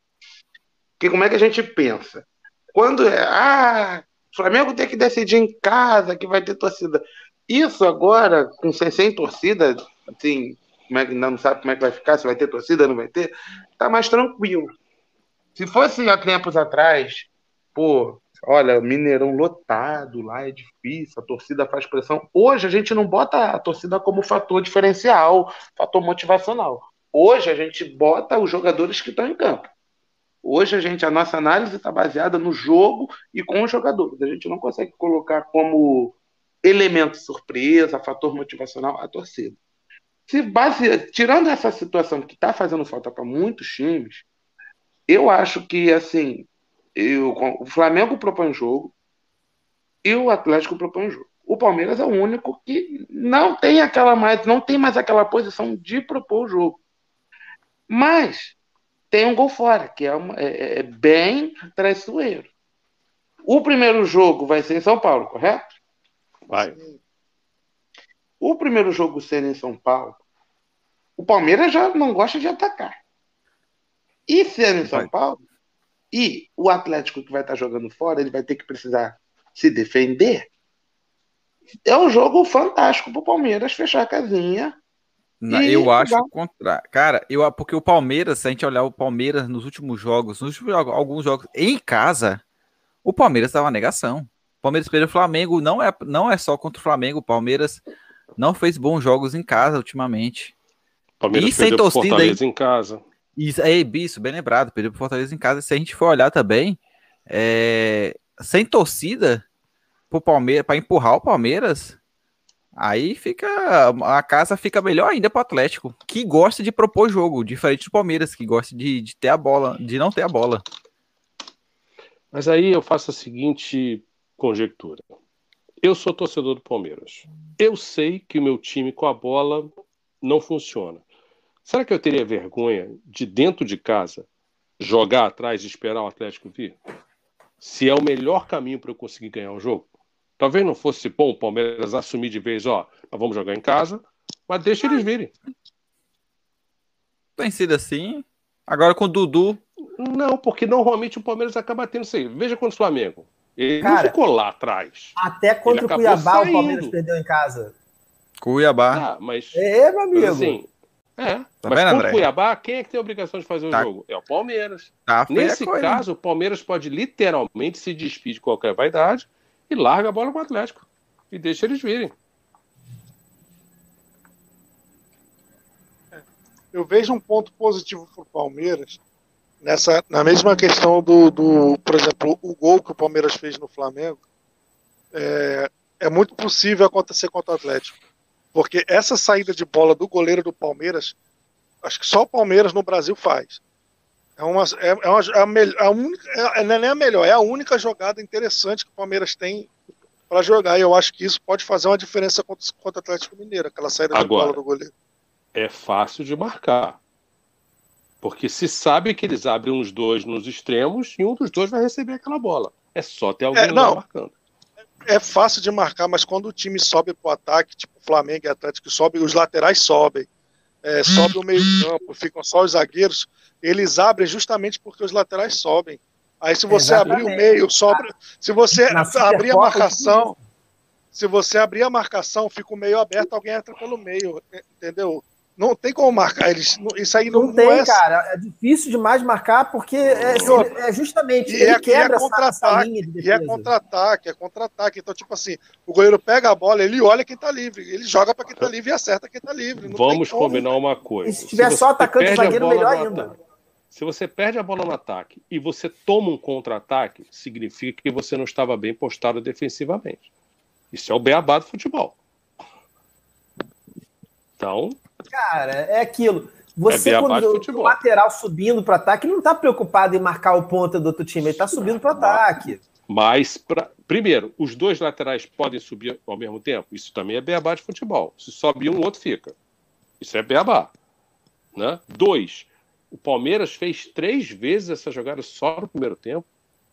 Speaker 5: Porque como é que a gente pensa? Quando é, ah, o Flamengo tem que decidir em casa, que vai ter torcida. Isso agora, com sem, sem torcida, assim, como é que não sabe como é que vai ficar, se vai ter torcida, não vai ter, tá mais tranquilo. Se fosse há tempos atrás, pô, olha, Mineirão lotado lá é difícil, a torcida faz pressão. Hoje a gente não bota a torcida como fator diferencial, fator motivacional. Hoje a gente bota os jogadores que estão em campo. Hoje a gente, a nossa análise está baseada no jogo e com os jogadores. A gente não consegue colocar como elemento surpresa, fator motivacional a torcida. Se. Tirando essa situação que está fazendo falta para muitos times, eu acho que assim, eu... o Flamengo propõe jogo e o Atlético propõe jogo. O Palmeiras é o único que não tem aquela mais, não tem mais aquela posição de propor o jogo. Mas tem um gol fora, que é, uma, é, é bem traiçoeiro. O primeiro jogo vai ser em São Paulo, correto?
Speaker 2: vai.
Speaker 5: O primeiro jogo sendo em São Paulo, o Palmeiras já não gosta de atacar. E sendo em São
Speaker 1: Vai.
Speaker 5: Paulo, e o Atlético que vai estar jogando fora, ele vai ter que precisar se defender. É um jogo fantástico pro Palmeiras fechar a casinha. E
Speaker 1: eu acho o contrário. Cara, eu, porque o Palmeiras, se a gente olhar o Palmeiras nos últimos jogos, nos últimos jogos, alguns jogos em casa, o Palmeiras estava negação. O Palmeiras perdeu o Flamengo, não é, não é só contra o Flamengo, o Palmeiras não fez bons jogos em casa ultimamente.
Speaker 2: Palmeiras
Speaker 1: E sem torcida,
Speaker 2: Fortaleza em casa.
Speaker 1: Isso, é, isso, bem lembrado, perdeu pro Fortaleza em casa. Se a gente for olhar também, é, sem torcida pro Palmeiras, para empurrar o Palmeiras, aí fica a casa fica melhor ainda pro Atlético, que gosta de propor jogo, diferente do Palmeiras, que gosta de, de ter a bola, de não ter a bola.
Speaker 2: Mas aí eu faço a seguinte conjectura. Eu sou torcedor do Palmeiras. Eu sei que o meu time com a bola não funciona. Será que eu teria vergonha de dentro de casa jogar atrás e esperar o Atlético vir? Se é o melhor caminho para eu conseguir ganhar o jogo? Talvez não fosse bom o Palmeiras assumir de vez, ó, nós vamos jogar em casa, mas deixa eles virem.
Speaker 1: Tem sido assim. Agora com o Dudu,
Speaker 2: Não, porque normalmente o Palmeiras acaba tendo isso aí. Veja contra o Flamengo. Ele não
Speaker 4: Cara,
Speaker 2: ficou lá atrás.
Speaker 4: Até contra o Cuiabá
Speaker 2: saindo.
Speaker 4: o Palmeiras perdeu em casa.
Speaker 1: Cuiabá.
Speaker 2: Ah, mas
Speaker 4: É, meu
Speaker 2: Mas
Speaker 4: amigo.
Speaker 2: assim, É.
Speaker 1: Tá
Speaker 2: Mas
Speaker 1: vendo,
Speaker 2: o Cuiabá, quem é que tem a obrigação de fazer o
Speaker 1: Tá.
Speaker 2: jogo? É o Palmeiras.
Speaker 1: Tá
Speaker 2: Nesse
Speaker 1: coisa.
Speaker 2: caso, o Palmeiras pode literalmente se despedir de qualquer vaidade e larga a bola com o Atlético. E deixa eles virem.
Speaker 3: eu vejo um ponto positivo para o Palmeiras nessa, na mesma questão do, do, por exemplo, o gol que o Palmeiras fez no Flamengo. É, é muito possível acontecer contra o Atlético. Porque essa saída de bola do goleiro do Palmeiras, acho que só o Palmeiras no Brasil faz. É uma, é, é uma, é a, mel- a única, é, não é nem a melhor, é a única jogada interessante que o Palmeiras tem para jogar. E eu acho que isso pode fazer uma diferença contra, contra o Atlético Mineiro, aquela saída de
Speaker 2: Agora.
Speaker 3: bola do goleiro.
Speaker 2: É fácil de marcar. Porque se sabe que eles abrem uns dois nos extremos e um dos dois vai receber aquela bola. É só ter alguém
Speaker 3: É,
Speaker 2: lá marcando.
Speaker 3: É fácil de marcar, mas quando o time sobe pro ataque, tipo Flamengo e Atlético, sobe, os laterais sobem, é, sobe o meio-campo, ficam só os zagueiros, eles abrem justamente porque os laterais sobem. Aí se você abrir o
Speaker 4: Exatamente.
Speaker 3: meio, sobra. Se você abrir a marcação, se você abrir a marcação, fica o meio aberto, alguém entra pelo meio, entendeu? Não tem como marcar eles. não- Isso aí não,
Speaker 4: Não tem,
Speaker 3: é
Speaker 4: cara. É difícil demais marcar porque é, é justamente
Speaker 3: E
Speaker 4: ele
Speaker 3: é- e é
Speaker 4: quebra essa, essa
Speaker 3: contra-ataque,
Speaker 4: linha de
Speaker 3: E é contra-ataque, é contra-ataque. Então, tipo assim, o goleiro pega a bola, ele olha quem tá livre, ele joga pra quem tá livre e acerta quem tá livre. Não
Speaker 2: Vamos
Speaker 3: tem como.
Speaker 2: combinar uma coisa.
Speaker 4: E se tiver
Speaker 2: você
Speaker 4: só atacante e zagueiro,
Speaker 2: bola
Speaker 4: melhor ainda.
Speaker 2: ataque- Se você perde a bola no ataque e você toma um contra-ataque, significa que você não estava bem postado defensivamente. Isso é o beabá do futebol. Então,
Speaker 4: Cara, é aquilo. Você,
Speaker 2: de
Speaker 4: quando o lateral subindo para ataque, não tá preocupado em marcar o ponta do outro time, ele tá subindo para ataque.
Speaker 2: Mas, pra- primeiro, os dois laterais podem subir ao mesmo tempo? Isso também é beabá de futebol. Se sobe um, o outro fica. Isso é beabá. Né? Dois, o Palmeiras fez três vezes essa jogada só no primeiro tempo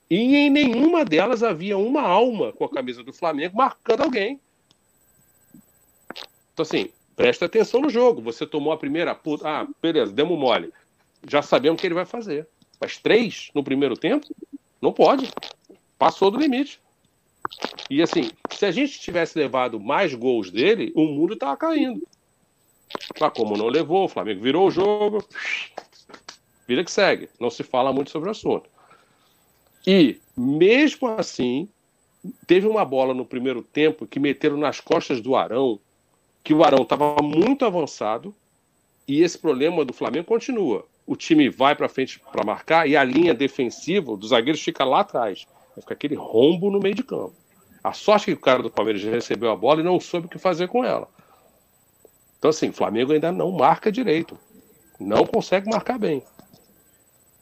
Speaker 2: e em nenhuma delas havia uma alma com a camisa do Flamengo marcando alguém. Então, assim, presta atenção no jogo. Você tomou a primeira. puta- Ah, beleza, demos mole. Já sabemos o que ele vai fazer. Mas três no primeiro tempo? Não pode passou do limite. E assim, se a gente tivesse levado mais gols dele, o mundo tava caindo. Mas como não levou, o Flamengo virou o jogo. Vida que segue. Não se fala muito sobre o assunto. E, mesmo assim, teve uma bola no primeiro tempo que meteram nas costas do Arão, que o Arão estava muito avançado, e esse problema do Flamengo continua. O time vai para frente para marcar e a linha defensiva dos zagueiros fica lá atrás. Vai ficar aquele rombo no meio de campo. A sorte é que o cara do Palmeiras recebeu a bola e não soube o que fazer com ela. Então, assim, o Flamengo ainda não marca direito. Não consegue marcar bem.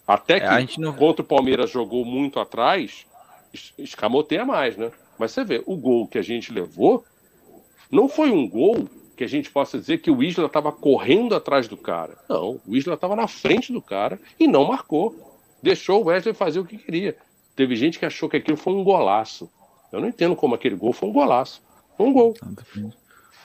Speaker 2: Até que
Speaker 1: É, a gente não-
Speaker 2: contra o Palmeiras jogou muito atrás, es- escamoteia mais, né? Mas você vê, o gol que a gente levou não foi um gol que a gente possa dizer que o Isla estava correndo atrás do cara. Não, o Isla estava na frente do cara e não marcou. Deixou o Wesley fazer o que queria. Teve gente que achou que aquilo foi um golaço. Eu não entendo como aquele gol foi um golaço. Foi um gol.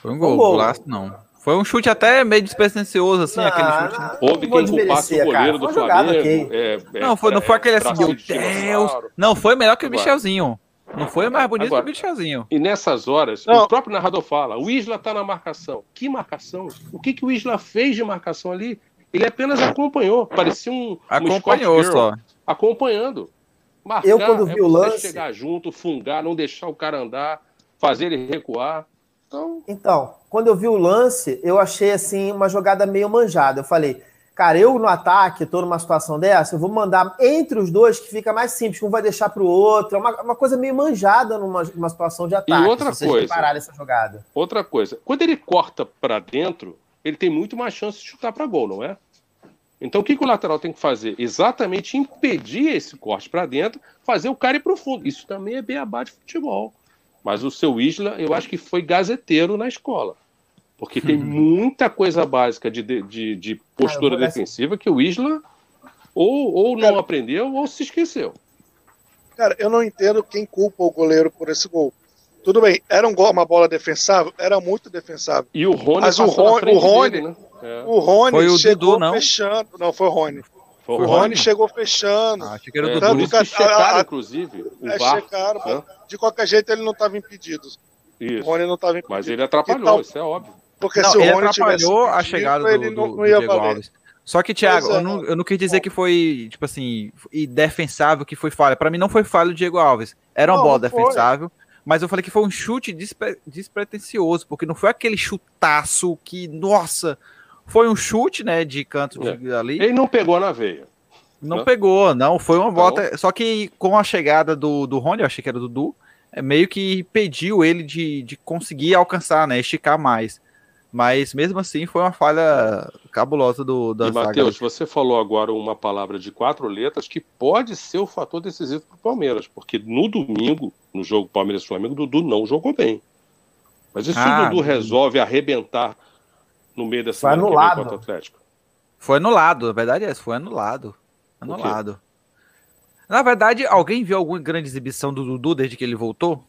Speaker 1: Foi um gol,
Speaker 4: Um gol.
Speaker 1: golaço não. Foi um chute até meio despretensioso, assim,
Speaker 4: Não,
Speaker 1: aquele chute.
Speaker 4: não,
Speaker 2: Houve quem culpasse o goleiro
Speaker 4: cara.
Speaker 2: do Flamengo. é- é-
Speaker 1: Não, foi, não foi aquele assim, meu
Speaker 2: de
Speaker 1: Deus. Não, foi melhor que o. Michelzinho. Não foi mais bonito
Speaker 2: Agora.
Speaker 1: que o Michelzinho.
Speaker 2: E nessas horas,
Speaker 3: Não.
Speaker 2: o próprio narrador fala: o Isla está na marcação. Que marcação? O que, que o Isla fez de marcação ali? Ele apenas acompanhou. Parecia um.
Speaker 1: Acompanhou
Speaker 2: Girl
Speaker 1: só.
Speaker 2: acompanhando. Marcar,
Speaker 4: Eu, quando vi
Speaker 2: é
Speaker 4: o lance-
Speaker 2: chegar junto, fungar, não deixar o cara andar, fazer ele recuar. Então,
Speaker 4: Então, quando eu vi o lance, eu achei assim uma jogada meio manjada. Eu falei, cara, eu no ataque, tô numa situação dessa, eu vou mandar entre os dois que fica mais simples, um vai deixar pro outro. É uma, uma coisa meio manjada numa, numa situação de ataque.
Speaker 2: outra
Speaker 4: se vocês
Speaker 2: coisa.
Speaker 4: repararem essa jogada.
Speaker 2: outra coisa. Quando ele corta para dentro, ele tem muito mais chance de chutar para gol, não é? Então o que, que o lateral tem que fazer? Exatamente impedir esse corte para dentro, fazer o cara ir pro fundo. Isso também é beabá de futebol. Mas o seu Isla, eu acho que foi gazeteiro na escola. Porque tem muita coisa básica de, de, de- de postura
Speaker 4: Cara, vou-
Speaker 2: defensiva que o Isla ou, ou não aprendeu ou se esqueceu.
Speaker 3: Cara, eu não entendo quem culpa o goleiro por esse gol. Tudo bem, era um gol, uma bola defensável? Era muito defensável.
Speaker 2: E o Rony
Speaker 3: Mas o Rony- o Rony-
Speaker 2: dele, né? É,
Speaker 3: O Rony
Speaker 1: Foi o
Speaker 3: chegou
Speaker 1: Dudu, não?
Speaker 3: fechando. Não, foi o Rony.
Speaker 2: foi
Speaker 3: O Rony chegou fechando.
Speaker 1: Ah, achei que era
Speaker 2: É,
Speaker 1: o
Speaker 2: por
Speaker 1: Dudu.
Speaker 3: Tanto
Speaker 2: checaram,
Speaker 3: a-
Speaker 2: inclusive, o
Speaker 3: É,
Speaker 2: VAR.
Speaker 3: checaram, mas de qualquer jeito ele não estava impedido. O
Speaker 2: Isso.
Speaker 3: Rony não estava impedido.
Speaker 2: Mas ele atrapalhou,
Speaker 3: Então,
Speaker 2: isso é óbvio.
Speaker 3: Porque
Speaker 1: Não,
Speaker 3: se o
Speaker 1: ele
Speaker 3: Rony
Speaker 1: atrapalhou a chegada do,
Speaker 3: ele
Speaker 1: do,
Speaker 3: não,
Speaker 1: do Diego
Speaker 3: valer.
Speaker 1: Alves. Só que, Thiago,
Speaker 3: é.
Speaker 1: eu, não, eu não quis dizer que foi, tipo assim, indefensável, que foi falha. Pra mim não foi falha do Diego Alves. Era uma
Speaker 3: Não,
Speaker 1: bola defensável, mas eu falei que foi um chute despre- despretensioso, porque não foi aquele chutaço que, nossa, foi um chute, né, de canto de- ali.
Speaker 2: Ele não pegou na veia.
Speaker 1: Não
Speaker 2: Não?
Speaker 1: pegou, não. Foi uma
Speaker 2: Então-
Speaker 1: volta. Só que com a chegada do, do Rony, eu achei que era do Dudu, é meio que impediu ele de, de conseguir alcançar, né? Esticar mais. Mas mesmo assim foi uma falha cabulosa do da
Speaker 2: E,
Speaker 1: zaga.
Speaker 2: Matheus, você falou agora uma palavra de quatro letras que pode ser o fator decisivo para o Palmeiras, porque no domingo, no jogo Palmeiras e Flamengo, o Dudu não jogou bem. Mas e se
Speaker 1: Ah,
Speaker 2: o Dudu resolve arrebentar no meio da
Speaker 4: Foi anulado.
Speaker 2: contra o Atlético?
Speaker 1: Foi anulado, a verdade é essa, foi anulado. Anulado. Na verdade, alguém viu alguma grande exibição do Dudu desde que ele voltou?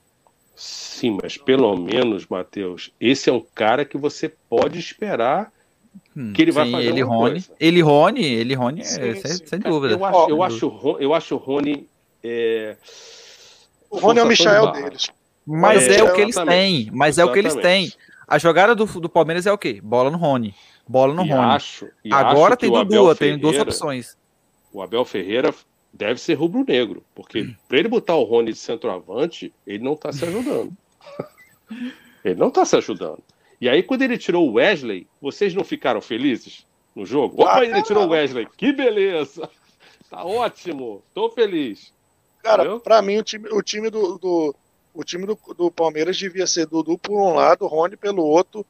Speaker 2: Sim, mas pelo menos, Matheus, esse é um cara que você pode esperar.
Speaker 1: Hum,
Speaker 2: Que ele vai fazer
Speaker 1: ele Rony,
Speaker 2: coisa.
Speaker 1: ele Rony, ele Rony, é,
Speaker 3: Sim,
Speaker 1: sem,
Speaker 3: sim.
Speaker 1: sem
Speaker 2: Cara,
Speaker 1: dúvida.
Speaker 2: Eu acho, eu acho, eu acho o Rony. é,
Speaker 3: O Rony é o
Speaker 2: barra.
Speaker 3: deles.
Speaker 1: Mas
Speaker 2: É,
Speaker 1: é, o que eles
Speaker 2: exatamente.
Speaker 1: têm, mas é o que eles têm.
Speaker 2: Exatamente.
Speaker 1: A jogada do, do Palmeiras é o quê? Bola no Rony. Bola no
Speaker 2: E
Speaker 1: Rony.
Speaker 2: acho, e
Speaker 1: Agora
Speaker 2: acho
Speaker 1: tem
Speaker 2: que o
Speaker 1: Dudu,
Speaker 2: Abel
Speaker 1: tem duas opções.
Speaker 2: o Abel Ferreira deve ser rubro-negro, porque para ele botar o Rony de centroavante, ele não está se ajudando. ele não está se ajudando. E aí, quando ele tirou o Wesley, vocês não ficaram felizes no jogo? Opa,
Speaker 3: Ah,
Speaker 2: ele tirou o. Wesley, que beleza! Tá ótimo, tô feliz.
Speaker 3: Cara, pra mim, o time, o time do, do- o time do, do Palmeiras devia ser Dudu por um lado, Rony pelo outro,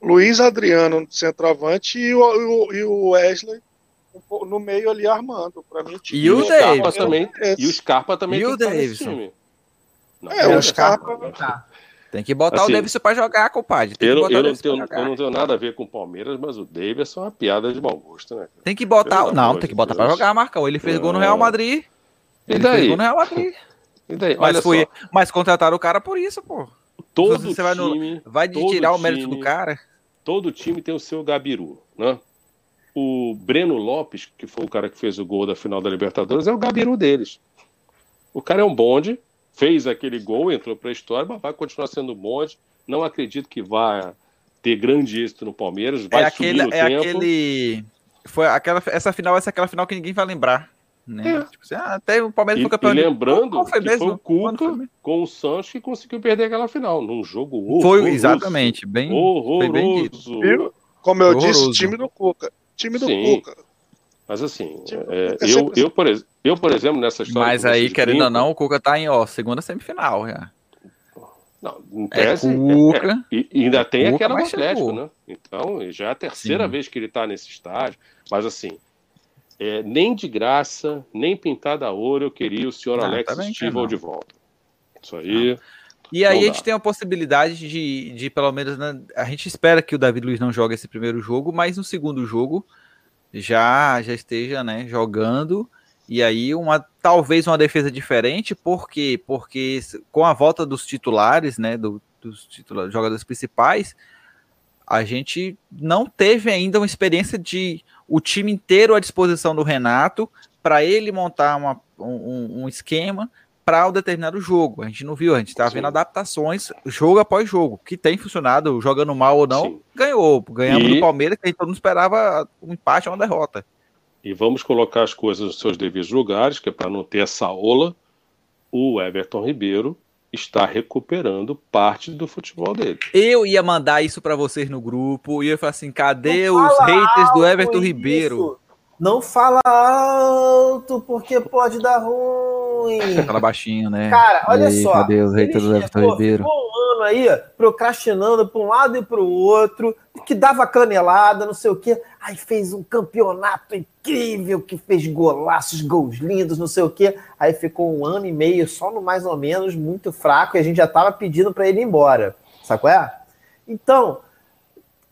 Speaker 3: Luiz Adriano centroavante e o- e o Wesley um no meio ali armando. Pra mim, o time
Speaker 1: E o
Speaker 2: Scarpa
Speaker 1: Davis?
Speaker 2: também,
Speaker 3: Esse.
Speaker 2: e o Scarpa também
Speaker 1: E o Davidson?
Speaker 2: Não,
Speaker 3: É, o Scarpa.
Speaker 4: Tá.
Speaker 1: Tem que botar
Speaker 2: Assim,
Speaker 1: o Davidson pra jogar, compadre. Tem
Speaker 2: eu,
Speaker 1: que
Speaker 2: não-
Speaker 1: botar
Speaker 2: eu
Speaker 1: o
Speaker 2: não
Speaker 1: Davidson pra
Speaker 2: tenho,
Speaker 1: jogar.
Speaker 2: eu não tenho nada a ver com o Palmeiras, mas o Davis é uma piada de mau gosto, né?
Speaker 1: Tem que botar.
Speaker 2: Pelo
Speaker 1: Não, tem que botar pra
Speaker 2: Deus.
Speaker 1: jogar, Marcão. Ele fez gol no
Speaker 2: Ah.
Speaker 1: Real Madrid.
Speaker 2: E
Speaker 1: Ele fez
Speaker 2: daí?
Speaker 1: gol no Real Madrid.
Speaker 2: E daí?
Speaker 1: Mas,
Speaker 2: Olha
Speaker 1: foi,
Speaker 2: só,
Speaker 1: mas contrataram o cara por isso, pô.
Speaker 2: todo
Speaker 1: você vai no-
Speaker 2: time,
Speaker 1: Vai de
Speaker 2: Todo
Speaker 1: tirar o mérito
Speaker 2: time-
Speaker 1: do cara.
Speaker 2: todo time tem o seu Gabiru, né? O Breno Lopes, que foi o cara que fez o gol da final da Libertadores, é o Gabiru deles. O cara é um bonde, fez aquele gol, entrou pra história, mas vai continuar sendo bonde. Não acredito que vá ter grande êxito no Palmeiras, vai
Speaker 1: É
Speaker 2: subir
Speaker 1: aquele.
Speaker 2: no
Speaker 1: É
Speaker 2: tempo.
Speaker 1: aquele. Foi aquela, essa final vai ser aquela final que ninguém vai lembrar. Né?
Speaker 2: É.
Speaker 1: Tipo assim, ah, até o Palmeiras
Speaker 2: E,
Speaker 1: foi campeão.
Speaker 2: e
Speaker 1: de-
Speaker 2: lembrando
Speaker 1: foi
Speaker 2: que
Speaker 1: mesmo?
Speaker 2: foi o
Speaker 1: foi
Speaker 2: Cuca
Speaker 1: mesmo?
Speaker 2: com o Santos que conseguiu perder aquela final, num jogo
Speaker 1: Foi,
Speaker 2: horroroso.
Speaker 1: exatamente. Bem, foi bem dito.
Speaker 2: Horroroso.
Speaker 3: Como eu disse,
Speaker 1: Horroroso.
Speaker 3: time do Cuca. Time do
Speaker 2: Sim.
Speaker 3: Cuca.
Speaker 2: Mas assim, é,
Speaker 3: Cuca
Speaker 2: eu,
Speaker 3: sempre-
Speaker 2: eu, por, eu, por exemplo, nessa história.
Speaker 1: Mas aí, querendo ou não, o Cuca tá em, ó, segunda semifinal já.
Speaker 2: Não, em
Speaker 1: É
Speaker 2: tese,
Speaker 1: Cuca.
Speaker 2: é- é- e e ainda tem
Speaker 1: Cuca,
Speaker 2: aquela do Atlético, né? Então, já é a terceira
Speaker 1: Sim.
Speaker 2: vez que ele está nesse estádio. Mas assim, é, nem de graça, nem pintada a ouro, eu queria o senhor
Speaker 1: Não,
Speaker 2: Alex
Speaker 1: quer
Speaker 2: Stival
Speaker 1: não.
Speaker 2: de volta. Isso aí.
Speaker 1: E aí a gente tem a possibilidade de, de pelo menos, né, a gente espera que o David Luiz não jogue esse primeiro jogo, mas no segundo jogo já já esteja, né, jogando. E aí uma talvez uma defesa diferente, por quê? Porque s- com a volta dos titulares, né, do- dos titulares, jogadores principais, a gente não teve ainda uma experiência de o time inteiro à disposição do Renato para ele montar uma- um, um esquema para o determinado jogo. A gente não viu, a gente está vendo adaptações jogo após jogo, que tem funcionado, jogando mal ou não,
Speaker 2: Sim.
Speaker 1: ganhou. Ganhamos
Speaker 2: E-
Speaker 1: do Palmeiras, que a gente todo mundo esperava um empate ou uma derrota.
Speaker 2: E vamos colocar as coisas nos seus devidos lugares, que é para não ter essa ola. O Everton Ribeiro está recuperando parte do futebol dele.
Speaker 1: Eu ia mandar isso para vocês no grupo e eu ia falar assim: cadê
Speaker 4: Não
Speaker 1: os haters do Everton
Speaker 4: isso.
Speaker 1: Ribeiro?
Speaker 4: Não fala alto, porque pode dar ruim.
Speaker 1: Fala baixinho, né?
Speaker 4: Cara, olha
Speaker 1: aí,
Speaker 4: só.
Speaker 1: Os
Speaker 4: ele
Speaker 1: haters do Everton Ribeiro?
Speaker 4: Ficou um ano aí procrastinando para um lado e para o outro, que dava canelada, não sei o quê. Aí fez um campeonato incrível, que fez golaços, gols lindos, não sei o quê. Aí ficou um ano e meio só no mais ou menos, muito fraco, e a gente já tava pedindo para ele ir embora. Sabe qual é? Então,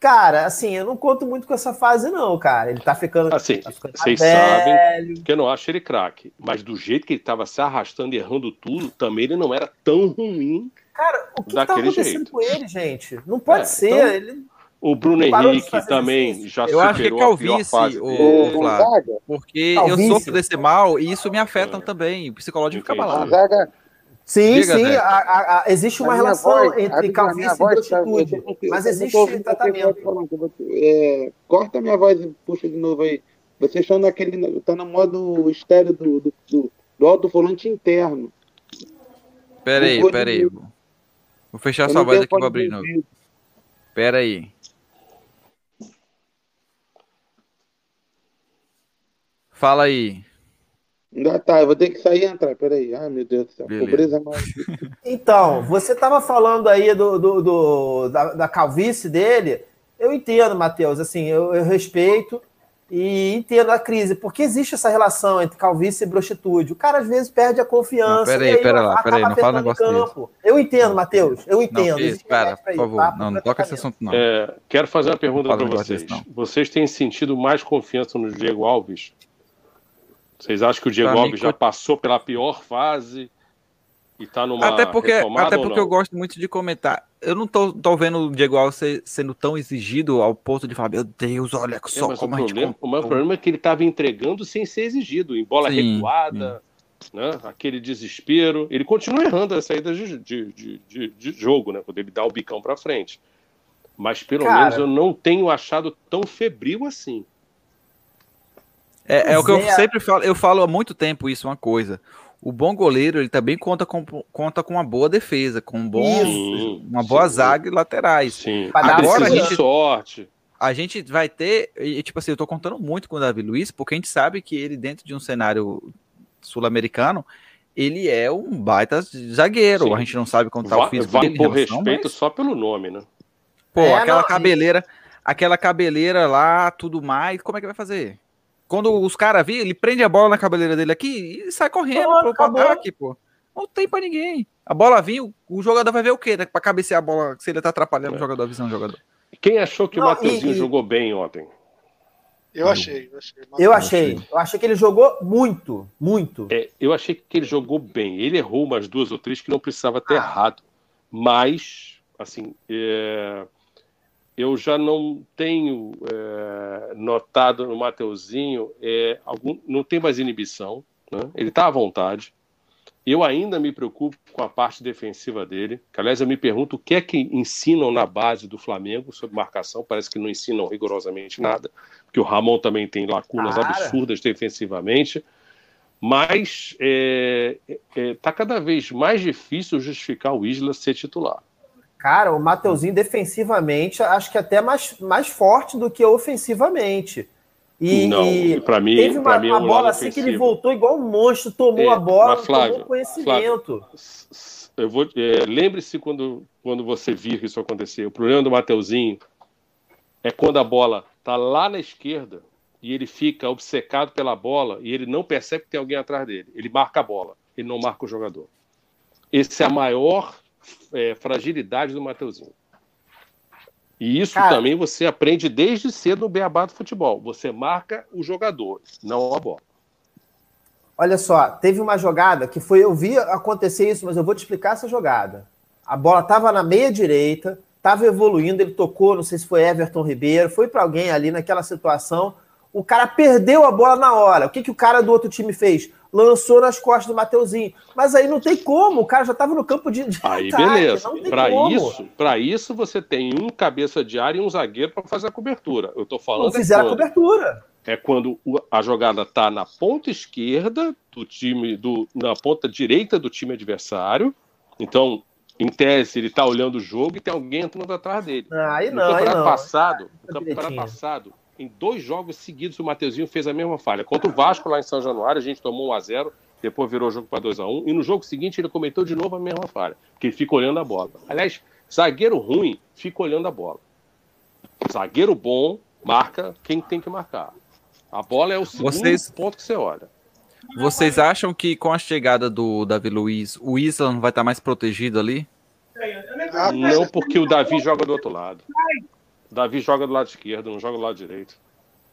Speaker 4: cara, assim, eu não conto muito com essa fase, não, cara. Ele tá ficando.
Speaker 2: Assim,
Speaker 4: tá ficando
Speaker 2: vocês
Speaker 4: velho.
Speaker 2: sabem que eu não acho ele craque, mas do jeito que ele estava se arrastando e errando tudo, também ele não era tão ruim.
Speaker 4: Cara, o que, que tá
Speaker 2: Daquele
Speaker 4: acontecendo
Speaker 2: jeito.
Speaker 4: com ele, gente? Não pode
Speaker 2: É,
Speaker 4: ser.
Speaker 2: então-
Speaker 4: Ele
Speaker 2: O Bruno Henrique também já
Speaker 1: Eu acho que é
Speaker 2: superou a pior
Speaker 1: calvície,
Speaker 2: fase
Speaker 1: o- Flávio.
Speaker 6: Zaga,
Speaker 1: Porque
Speaker 4: Calvície.
Speaker 1: eu sofro desse mal e isso me afeta
Speaker 2: É.
Speaker 1: também. O psicológico fica
Speaker 2: Entendi.
Speaker 6: a
Speaker 1: abalado.
Speaker 4: Sim,
Speaker 1: Diga,
Speaker 4: sim, a- a- a- existe uma relação
Speaker 5: voz-
Speaker 4: entre calvície e
Speaker 5: tá- eu
Speaker 4: mas
Speaker 5: tô
Speaker 4: existe tratamento.
Speaker 5: falando, é, corta minha voz e puxa de novo aí. Vocês estão naquele. tá no modo estéreo do, do, do, do alto-falante interno.
Speaker 1: Pera aí,
Speaker 5: Não vou
Speaker 1: pera aí.
Speaker 5: dizer.
Speaker 1: Vou fechar sua voz aqui, vou
Speaker 5: fone
Speaker 1: abrir de novo.
Speaker 5: ouvido.
Speaker 1: Pera aí. Fala aí.
Speaker 5: Ainda tá, eu vou ter que sair e entrar. Peraí. Ai, meu Deus do céu.
Speaker 1: Beleza.
Speaker 5: Pobreza mais.
Speaker 4: Então, você estava falando aí do, do- do- da, da calvície dele. Eu entendo, Matheus, assim, eu, eu respeito e entendo a crise, porque existe essa relação entre calvície e prostitude. O cara às vezes perde a confiança.
Speaker 1: Não, pera aí,
Speaker 4: e
Speaker 1: pera lá,
Speaker 4: acaba
Speaker 1: pera aí, não fala um negócio
Speaker 4: campo. Eu entendo, Matheus, eu entendo.
Speaker 1: Não,
Speaker 4: remédio pra
Speaker 1: por
Speaker 4: isso,
Speaker 1: favor. Não, não toca esse assunto, não.
Speaker 2: É, quero fazer uma pergunta para vocês.
Speaker 1: desse.
Speaker 2: Vocês têm sentido mais confiança no Diego Alves? Vocês acham que o Diego Alves já passou pela pior fase e tá numa
Speaker 1: Até porque, até
Speaker 2: ou
Speaker 1: porque
Speaker 2: não?
Speaker 1: eu gosto muito de comentar. Eu não tô, tô vendo o Diego Alves ser- sendo tão exigido ao ponto de falar, meu Deus, olha
Speaker 2: É,
Speaker 1: só
Speaker 2: o
Speaker 1: como a gente
Speaker 2: problema, o
Speaker 1: comprou."
Speaker 2: maior problema é que ele estava entregando sem ser exigido, em bola
Speaker 1: Sim,
Speaker 2: recuada, né? aquele desespero. Ele continua errando as saídas de, de, de, de- de jogo, né? quando ele dá o bicão para frente. Mas pelo
Speaker 4: Cara.
Speaker 2: menos eu não tenho achado tão febril assim.
Speaker 1: É, é o que eu
Speaker 4: é.
Speaker 1: sempre falo, eu falo há muito tempo isso, uma coisa. O bom goleiro, ele também conta com, conta com uma boa defesa, com um bom,
Speaker 2: Sim,
Speaker 1: uma boa
Speaker 2: sim.
Speaker 1: zaga e laterais.
Speaker 2: Sim,
Speaker 1: Agora a gente-
Speaker 2: sorte.
Speaker 1: A gente vai ter, e tipo assim, eu tô contando muito com o Davi Luiz, porque a gente sabe que ele, dentro de um cenário sul-americano, ele é um baita zagueiro.
Speaker 2: Sim.
Speaker 1: A gente não sabe como tá o físico
Speaker 2: vai
Speaker 1: dele.
Speaker 2: por
Speaker 1: relação,
Speaker 2: respeito
Speaker 1: mas-
Speaker 2: só pelo nome, né?
Speaker 1: Pô,
Speaker 4: É,
Speaker 1: aquela
Speaker 4: não,
Speaker 1: cabeleira, aquela cabeleira lá, tudo mais, como é que vai fazer? Quando os caras virem, ele prende a bola na cabeleira dele aqui e sai correndo
Speaker 4: Pronto,
Speaker 1: pro, ataque, pô. Não tem pra ninguém. A bola vinha, o, o jogador vai ver o quê? Né? Pra cabecear a bola, se ele tá atrapalhando
Speaker 2: É.
Speaker 1: o jogador, a visão do jogador.
Speaker 2: Quem achou que
Speaker 4: Não,
Speaker 2: o Mateuzinho
Speaker 4: e- e-
Speaker 2: jogou bem ontem?
Speaker 3: Eu achei, eu achei.
Speaker 4: Eu achei, eu achei que ele jogou muito, muito.
Speaker 2: É, eu achei que ele jogou bem. Ele errou umas duas ou três que não precisava ter
Speaker 4: Ah.
Speaker 2: errado. Mas, assim, é, eu já não tenho é, notado no Mateuzinho é, algum, não tem mais inibição. né? Ele está à vontade. Eu ainda me preocupo com a parte defensiva dele. Que, aliás, eu me pergunto o que é que ensinam na base do Flamengo sobre marcação. Parece que não ensinam rigorosamente nada. Porque o Ramon também tem lacunas
Speaker 4: Cara.
Speaker 2: absurdas defensivamente. Mas é, é, tá cada vez mais difícil justificar o Isla ser titular.
Speaker 4: Cara, o Mateuzinho defensivamente acho que até mais, mais forte do que ofensivamente. E,
Speaker 2: não, para mim,
Speaker 4: teve uma,
Speaker 2: pra mim é
Speaker 4: uma
Speaker 2: um
Speaker 4: bola
Speaker 2: lado
Speaker 4: assim que ele
Speaker 2: ofensivo.
Speaker 4: voltou igual um monstro, tomou
Speaker 2: É,
Speaker 4: a bola,
Speaker 2: Flávio,
Speaker 4: tomou conhecimento.
Speaker 2: Eu vou, é, lembre-se quando, quando você vir isso acontecer. O problema do Mateuzinho é quando a bola tá lá na esquerda e ele fica obcecado pela bola e ele não percebe que tem alguém atrás dele. Ele marca a bola, ele não marca o jogador. Essa é a maior é, fragilidade do Mateuzinho. E isso
Speaker 4: Cara.
Speaker 2: também você aprende desde cedo no beabá do futebol. Você marca o jogador, não a bola.
Speaker 4: Olha só, teve uma jogada que foi, eu vi acontecer isso, mas eu vou te explicar essa jogada. A bola estava na meia direita, estava evoluindo, ele tocou, não sei se foi Everton Ribeiro, foi para alguém ali naquela situação. O cara perdeu a bola na hora. O que, que o cara do outro time fez? Lançou nas costas do Mateuzinho. Mas aí não tem como, o cara já estava no campo de, de
Speaker 2: Aí
Speaker 4: ataque,
Speaker 2: beleza. Para isso, para isso você tem um cabeça de área e um zagueiro para fazer a cobertura. Eu tô falando
Speaker 4: Não fizeram
Speaker 2: é
Speaker 4: a cobertura.
Speaker 2: é quando a jogada tá na ponta esquerda do time do na ponta direita do time adversário. Então, em tese, ele tá olhando o jogo e tem alguém entrando atrás dele.
Speaker 4: Aí
Speaker 2: No
Speaker 4: não, aí
Speaker 2: campeonato
Speaker 4: não.
Speaker 2: passado, no
Speaker 4: Tá
Speaker 2: campeonato passado, em dois jogos seguidos o Mateuzinho fez a mesma falha. Contra o Vasco lá em São Januário, a gente tomou 1 a 0, depois virou o jogo para 2 a 1 e no jogo seguinte ele cometeu de novo a mesma falha, que ele fica olhando a bola. Aliás, zagueiro ruim fica olhando a bola. Zagueiro bom marca quem tem que marcar. A bola é o segundo
Speaker 1: Vocês-
Speaker 2: ponto que você olha.
Speaker 1: Vocês acham que com a chegada do Davi Luiz, o Isla não vai estar mais protegido ali?
Speaker 2: Não porque o Davi joga do outro lado. Davi joga do lado esquerdo, não joga do lado direito.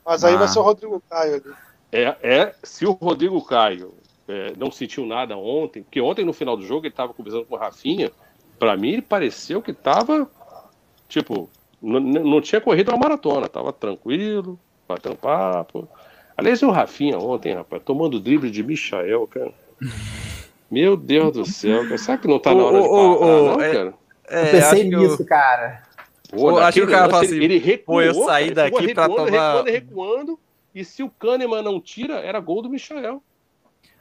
Speaker 3: Mas aí
Speaker 1: Ah.
Speaker 3: vai ser o Rodrigo Caio ali.
Speaker 2: É, é se o Rodrigo Caio é, não sentiu nada ontem, porque ontem no final do jogo ele estava conversando com o Rafinha, para mim ele pareceu que estava tipo, não tinha corrido uma maratona, tava tranquilo, batendo papo. Aliás, o Rafinha ontem, rapaz, tomando drible de Michael, cara. Meu Deus do céu, cara. será que não tá na
Speaker 1: Ô,
Speaker 2: hora de
Speaker 1: ô,
Speaker 2: parar,
Speaker 1: ô,
Speaker 2: não,
Speaker 1: é-
Speaker 2: cara?
Speaker 1: É,
Speaker 4: eu pensei nisso, cara.
Speaker 2: Pô,
Speaker 1: Pô, acho que o cara
Speaker 2: lance,
Speaker 1: fala
Speaker 2: ele-
Speaker 1: assim,
Speaker 2: ele recuou,
Speaker 1: pô, eu saí
Speaker 2: cara,
Speaker 1: daqui
Speaker 2: recuando,
Speaker 1: tomar-
Speaker 2: Recuando, recuando, e se o Kahneman não tira, era gol do Michael.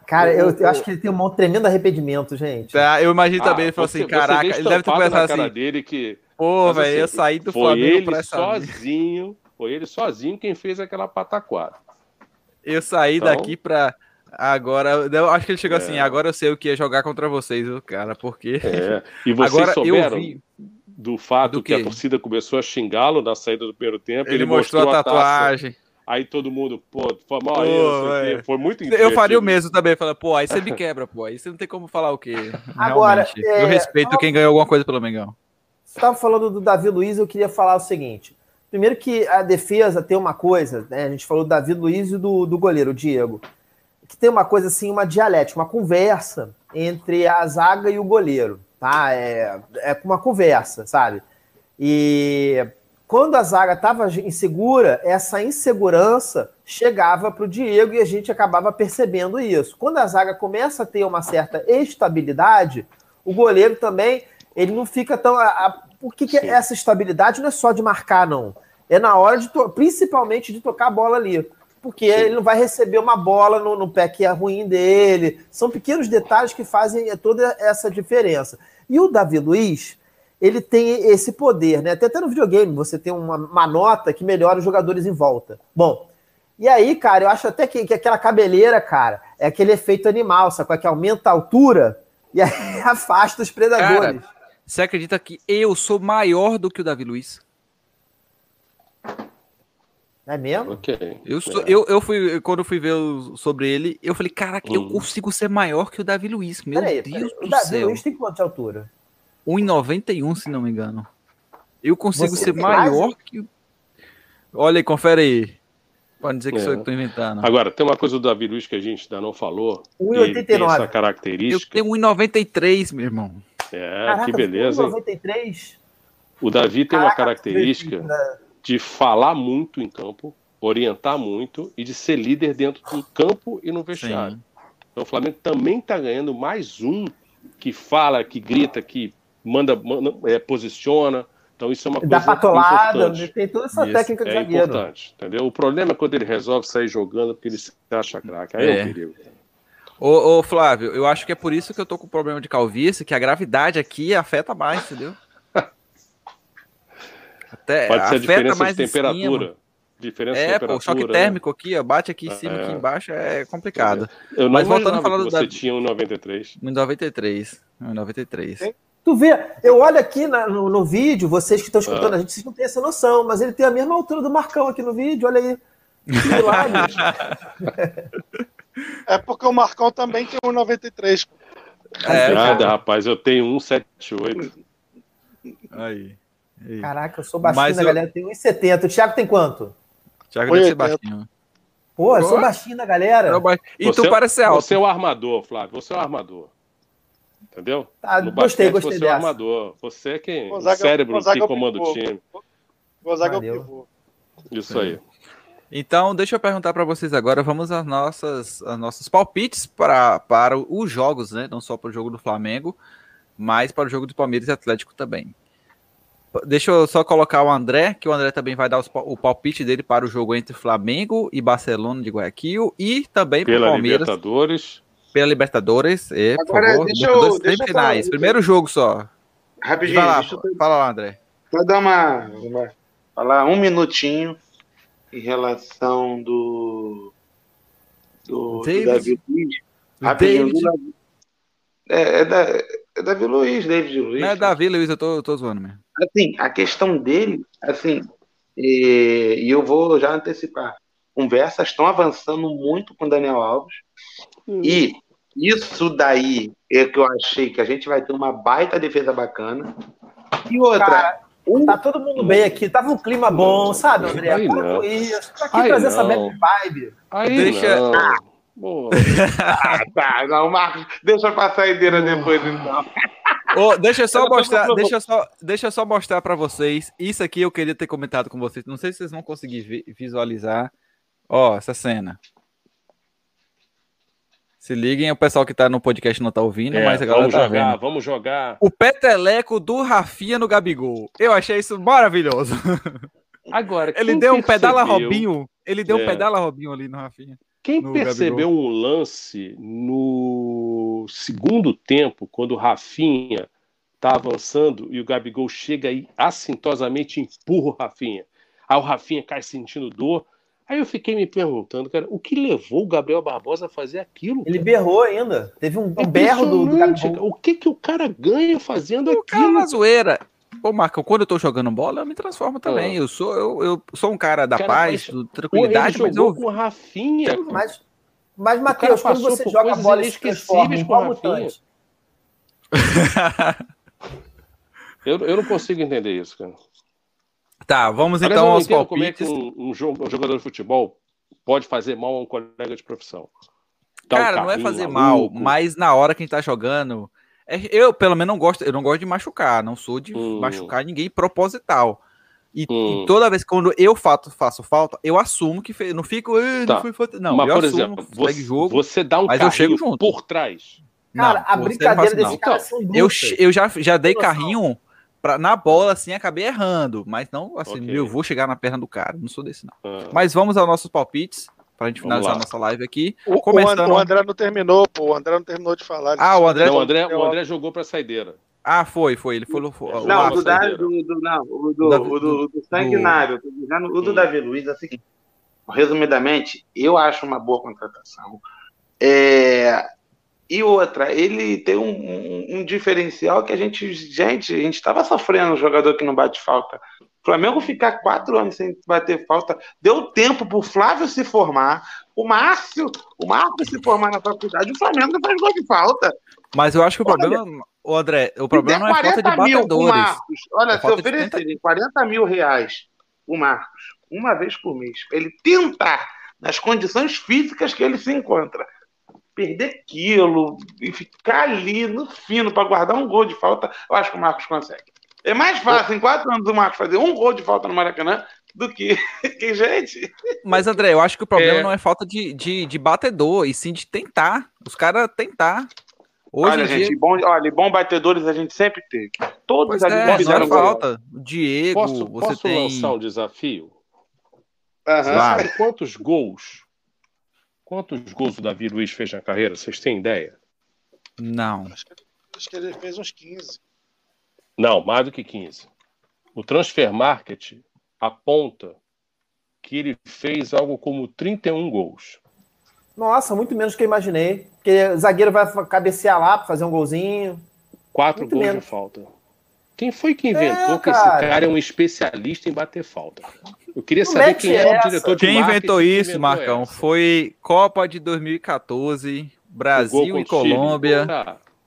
Speaker 4: Cara, eu, eu acho que ele tem um tremendo arrependimento, gente.
Speaker 1: Tá, eu imagino também, ele falou assim,
Speaker 2: você
Speaker 1: caraca, ele deve ter pensado assim,
Speaker 2: dele que
Speaker 1: pô,
Speaker 2: Mas,
Speaker 1: velho,
Speaker 2: assim,
Speaker 1: eu saí do
Speaker 2: foi
Speaker 1: Flamengo
Speaker 2: ele
Speaker 1: pra essa...
Speaker 2: sozinho, foi ele sozinho quem fez aquela pataquada.
Speaker 1: Eu saí
Speaker 2: Então-
Speaker 1: daqui pra... Agora, eu acho que ele chegou
Speaker 2: É.
Speaker 1: assim, agora eu sei o que é jogar contra vocês, cara, porque...
Speaker 2: É. E vocês
Speaker 1: Agora
Speaker 2: souberam
Speaker 1: eu vi,
Speaker 2: do fato
Speaker 1: Do
Speaker 2: que a torcida começou a xingá-lo na saída do primeiro tempo.
Speaker 1: ele, mostrou, a
Speaker 2: taça.
Speaker 1: tatuagem.
Speaker 2: Aí todo mundo, pô, foi mal
Speaker 1: Pô,
Speaker 2: aí. Foi muito
Speaker 1: Eu faria o mesmo também, falei, pô, aí você me quebra, pô, aí você não tem como falar o quê?
Speaker 4: Agora,
Speaker 1: Realmente.
Speaker 4: é,
Speaker 1: Eu respeito quem ganhou alguma coisa pelo Mengão.
Speaker 4: Você estava falando do Davi Luiz, eu queria falar o seguinte. Primeiro que a defesa tem uma coisa, né? A gente falou do Davi Luiz e do, do goleiro, o Diego. Que tem uma coisa assim, uma dialética, uma conversa entre a zaga e o goleiro, tá? É, é uma conversa, sabe? E quando a zaga estava insegura, essa insegurança chegava para o Diego e a gente acabava percebendo isso. Quando a zaga começa a ter uma certa estabilidade, o goleiro também ele não fica tão. A, a, por que, que
Speaker 2: Sim.
Speaker 4: essa estabilidade não é só de marcar, não? É na hora de, principalmente de tocar a bola ali. Porque
Speaker 2: Sim.
Speaker 4: ele não vai receber uma bola no, no pé que é ruim dele. São pequenos detalhes que fazem toda essa diferença. E o Davi Luiz, ele tem esse poder, né? Até, até no videogame você tem uma, uma nota que melhora os jogadores em volta. Bom, e aí, cara, eu acho até que, que aquela cabeleira, cara, é aquele efeito animal, sabe? Que aumenta a altura e afasta os predadores.
Speaker 1: Você acredita que eu sou maior do que o Davi Luiz?
Speaker 4: É mesmo?
Speaker 2: Ok.
Speaker 1: Eu, sou,
Speaker 2: É.
Speaker 1: eu, eu fui, quando eu fui ver sobre ele, eu falei, caraca, eu
Speaker 2: Hum.
Speaker 1: consigo ser maior que o Davi Luiz. Meu
Speaker 4: Peraí,
Speaker 1: Deus
Speaker 4: peraí. O
Speaker 1: do
Speaker 4: Davi
Speaker 1: céu.
Speaker 4: Luiz tem quanto de altura?
Speaker 1: 1,91, se não me engano. Eu consigo
Speaker 4: Você
Speaker 1: ser maior
Speaker 4: mais?
Speaker 1: que o. Olha aí, confere aí. Pode dizer que
Speaker 2: É.
Speaker 1: sou eu que tô inventando.
Speaker 2: Agora, tem uma coisa do Davi Luiz que a gente ainda não falou. Ele tem
Speaker 4: 1,89.
Speaker 2: essa
Speaker 1: Eu
Speaker 2: característica.
Speaker 1: tenho 1,93, meu irmão.
Speaker 2: É,
Speaker 4: Caraca,
Speaker 2: que beleza. hein?
Speaker 4: 93.
Speaker 2: O Davi tem uma
Speaker 4: Caraca,
Speaker 2: característica
Speaker 4: né?
Speaker 2: De falar muito em campo, orientar muito e de ser líder dentro do campo e no vestiário.
Speaker 1: Sim.
Speaker 2: Então o Flamengo também está ganhando mais um que fala, que grita, que manda, manda é, posiciona. Então isso é uma coisa
Speaker 4: Dá patolada,
Speaker 2: importante.
Speaker 4: tem toda essa
Speaker 1: Isso,
Speaker 4: técnica de
Speaker 2: É
Speaker 4: zagueiro.
Speaker 2: importante, entendeu? O problema é quando ele resolve sair jogando porque ele se acha craque. Aí é,
Speaker 1: É.
Speaker 2: um perigo.
Speaker 1: Ô, ô, Flávio, eu acho que é por isso que eu tô com problema de calvície, que a gravidade aqui afeta mais, entendeu? Até,
Speaker 2: Pode ser a diferença
Speaker 1: mais
Speaker 2: de
Speaker 1: cima.
Speaker 2: temperatura. Diferença de
Speaker 1: É, pô,
Speaker 2: temperatura.
Speaker 1: choque
Speaker 2: né?
Speaker 1: térmico aqui, ó, bate aqui em cima,
Speaker 2: É.
Speaker 1: aqui embaixo, é complicado.
Speaker 2: Eu não
Speaker 1: Mas voltando a falar
Speaker 2: que
Speaker 1: do
Speaker 2: você
Speaker 1: Davi.
Speaker 2: tinha um 93.
Speaker 1: 1,93. 1,93.
Speaker 4: Tu vê, eu olho aqui na- no, no vídeo, vocês que estão escutando
Speaker 2: Ah.
Speaker 4: a gente, vocês não têm essa noção, mas ele tem a mesma altura do Marcão aqui no vídeo, olha aí. Que milagre.
Speaker 3: É porque o Marcão também tem 1,93. pô.
Speaker 1: É,
Speaker 2: Nada, rapaz, eu tenho 178.
Speaker 1: Aí.
Speaker 4: Caraca, eu sou baixinho,
Speaker 1: Mas eu-
Speaker 4: galera tem 1,70. O Thiago tem quanto?
Speaker 1: Thiago deve ser
Speaker 3: 1,80.
Speaker 1: baixinho.
Speaker 4: Pô, eu sou baixinho na galera.
Speaker 1: Eu ba- E
Speaker 2: Você-
Speaker 1: tu parece ser alto.
Speaker 2: Você é o armador, Flávio. Você é o armador. Entendeu?
Speaker 4: Tá,
Speaker 2: no
Speaker 4: gostei,
Speaker 2: basquete,
Speaker 4: gostei
Speaker 2: você é o
Speaker 4: dessa.
Speaker 2: armador. Você é quem?
Speaker 3: Gonzaga-
Speaker 2: o cérebro
Speaker 3: Gonzaga
Speaker 2: que
Speaker 3: é o
Speaker 2: comanda o time.
Speaker 3: Gonzaga é o pivô.
Speaker 2: Isso aí.
Speaker 1: Então, deixa eu perguntar para vocês agora. Vamos às nossas, às nossos palpites para, para os jogos, né? Não só para o jogo do Flamengo, mas para o jogo do Palmeiras e Atlético também. Deixa eu só colocar o André, que o André também vai dar os o palpite dele para o jogo entre Flamengo e Barcelona de Guayaquil e também para o
Speaker 2: Pela
Speaker 1: Palmeiras
Speaker 2: Libertadores.
Speaker 1: pela Libertadores. E, por
Speaker 5: Agora,
Speaker 1: favor,
Speaker 5: deixa eu- deixa eu falar-
Speaker 1: Primeiro jogo só.
Speaker 5: Rapidinho,
Speaker 1: Vai lá,
Speaker 5: deixa eu
Speaker 1: fala lá, André.
Speaker 5: só dar uma, uma- falar um minutinho em relação do do, do
Speaker 1: David.
Speaker 5: Davi Luiz. Rapidinho,
Speaker 1: David.
Speaker 5: do Davi- é, é, da, é Davi Luiz, David Luiz.
Speaker 1: Não é Davi, Luiz, eu tô, eu tô zoando mesmo.
Speaker 5: Assim, a questão dele, assim, e, e eu vou já antecipar. Conversas estão avançando muito com o Daniel Alves. E isso daí é que eu achei que a gente vai ter uma baita defesa bacana. E outra,
Speaker 4: Cara,
Speaker 5: um-
Speaker 4: Tá todo mundo bem aqui, tava um clima bom, sabe, André?
Speaker 2: Aí
Speaker 4: Para
Speaker 2: não.
Speaker 4: com isso. Tá aqui
Speaker 2: Aí
Speaker 4: trazer essa
Speaker 2: não.
Speaker 4: bad vibe.
Speaker 2: Aí
Speaker 1: Deixa-
Speaker 2: não. Boa.
Speaker 5: ah, tá, não, Marcos, deixa pra saideira depois então.
Speaker 1: Ô, deixa eu só
Speaker 5: Eu
Speaker 1: mostrar, deixa eu só, deixa eu só mostrar para vocês. Isso aqui eu queria ter comentado com vocês. Não sei se vocês vão conseguir vi- visualizar. Ó, essa cena. Se liguem, o pessoal que tá no podcast não tá ouvindo,
Speaker 2: É,
Speaker 1: mas a galera
Speaker 2: vamos
Speaker 1: tá
Speaker 2: jogar,
Speaker 1: vendo.
Speaker 2: vamos jogar.
Speaker 1: O peteleco do Rafinha no Gabigol. Eu achei isso maravilhoso.
Speaker 2: Agora,
Speaker 1: Ele deu um pedala
Speaker 2: percebeu-
Speaker 1: Robinho. Ele deu um
Speaker 2: É.
Speaker 1: pedala Robinho ali no Rafinha.
Speaker 2: Quem
Speaker 1: no
Speaker 2: percebeu
Speaker 1: Gabigol.
Speaker 2: um lance no segundo tempo, quando o Rafinha tá avançando e o Gabigol chega e assintosamente empurra o Rafinha. Aí o Rafinha cai sentindo dor. Aí eu fiquei me perguntando, cara, o que levou o Gabriel Barbosa a fazer aquilo?
Speaker 4: Ele
Speaker 2: cara?
Speaker 4: berrou ainda. Teve um,
Speaker 2: É
Speaker 4: um berro do, do Gabigol.
Speaker 2: cara. O que que o cara ganha fazendo
Speaker 1: O cara
Speaker 2: aquilo?
Speaker 1: na zoeira. Pô, Marco, quando eu tô jogando bola, eu me transformo também. Eu sou eu, eu sou um cara da
Speaker 2: Cara,
Speaker 1: paz,
Speaker 2: mas-
Speaker 1: do tranquilidade, mas eu
Speaker 2: com o Rafinha. cara.
Speaker 4: Mas, mas Matheus, quando você joga bola
Speaker 2: inesquecíveis com o Rafinha. Eu, eu não consigo entender isso, cara.
Speaker 1: Tá, vamos
Speaker 2: Aliás,
Speaker 1: então aos
Speaker 2: entendo como é que
Speaker 1: palpites.
Speaker 2: um, um jo- jogador de futebol pode fazer mal a um colega de profissão. Dá um
Speaker 1: Cara, não é
Speaker 2: carrinho
Speaker 1: fazer mal, mas na hora que a gente tá jogando, eu pelo menos não gosto, eu não gosto de machucar, não sou de
Speaker 2: Hum.
Speaker 1: machucar ninguém proposital. E,
Speaker 2: Hum.
Speaker 1: e toda vez que quando eu faço, faço falta, eu assumo que fez, não fico, "Ah,
Speaker 2: Tá.
Speaker 1: não foi falta, não,
Speaker 2: Mas,
Speaker 1: eu
Speaker 2: por
Speaker 1: assumo,
Speaker 2: exemplo,
Speaker 1: segue
Speaker 2: você,
Speaker 1: jogo.
Speaker 2: você dá um
Speaker 1: mas eu chego junto.
Speaker 2: por trás.
Speaker 4: Cara,
Speaker 1: Não,
Speaker 4: a brincadeira
Speaker 1: não
Speaker 4: desses
Speaker 1: não.
Speaker 4: caras são
Speaker 1: Eu, eu já, já dei carrinho pra, na bola, assim, acabei errando. Mas não, assim,
Speaker 2: Ok.
Speaker 1: eu vou chegar na perna do cara. Não sou desse, não.
Speaker 2: Ah,
Speaker 1: Mas vamos aos nossos palpites, pra gente finalizar nossa live aqui.
Speaker 3: O, o
Speaker 1: Começando-
Speaker 3: And- o André não terminou, pô. O André não terminou de falar.
Speaker 1: Ah, o André-
Speaker 2: não, o André, o André jogou pra saideira.
Speaker 1: Ah, foi, foi. Ele falou. foi- o
Speaker 5: Não,
Speaker 2: Nossa,
Speaker 5: do, da, do, do, não, o do,
Speaker 1: Davi-
Speaker 5: o do, do sanguinário. O do. Davi Luiz é o seguinte. Resumidamente, eu acho uma boa contratação. É, e outra, ele tem um, um- um diferencial que a gente, gente, a gente estava sofrendo um jogador que não bate falta. O Flamengo ficar quatro anos sem bater falta, deu tempo para o Flávio se formar, o Márcio, o Márcio se formar na faculdade, o Flamengo não faz gol de falta.
Speaker 1: Mas eu acho que o
Speaker 5: Olha,
Speaker 1: problema, o André, o problema não é falta de
Speaker 5: mil
Speaker 1: batedores.
Speaker 5: Marcos, olha,
Speaker 1: É
Speaker 5: se oferecerem 40 mil reais o Marcos, uma vez por mês, ele tentar, nas condições físicas que ele se encontra, perder quilo e ficar ali no fino para guardar um gol de falta, eu acho que o Marcos consegue. É mais fácil em quatro anos o Marcos fazer um gol de falta no Maracanã do que, que gente.
Speaker 1: Mas, André, eu acho que o problema
Speaker 2: É.
Speaker 1: não é falta de, de, de batedor, e sim de tentar. Os caras tentar. Hoje
Speaker 5: olha,
Speaker 1: em dia.
Speaker 5: gente, bom, olha, bom batedores a gente sempre teve. Todos
Speaker 1: Pois
Speaker 5: ali
Speaker 1: é, não
Speaker 5: fizeram
Speaker 1: é
Speaker 5: gol.
Speaker 1: falta. O Diego,
Speaker 2: Posso,
Speaker 1: você
Speaker 2: posso
Speaker 1: tem.
Speaker 2: lançar um desafio?
Speaker 1: Vai.
Speaker 2: sabe quantos gols? Quantos gols o Davi Luiz fez na carreira? Vocês têm ideia?
Speaker 1: Não.
Speaker 3: Acho que, acho que ele fez uns 15.
Speaker 2: Não, mais do que 15. O Transfer Market aponta que ele fez algo como 31 gols.
Speaker 4: Nossa, muito menos do que eu imaginei. Porque o zagueiro vai cabecear lá para fazer um golzinho.
Speaker 2: Quatro
Speaker 4: Muito
Speaker 2: gols
Speaker 4: menos.
Speaker 2: de falta. Quem foi que inventou
Speaker 4: É,
Speaker 2: que esse
Speaker 4: cara.
Speaker 2: é um especialista em bater falta? Eu queria
Speaker 4: Não
Speaker 2: saber quem era
Speaker 4: essa.
Speaker 2: o diretor de
Speaker 1: Quem inventou isso,
Speaker 2: inventou
Speaker 1: Marcão?
Speaker 2: essa.
Speaker 1: Foi Copa de 2014,
Speaker 2: O gol
Speaker 1: Brasil e
Speaker 2: o Chile.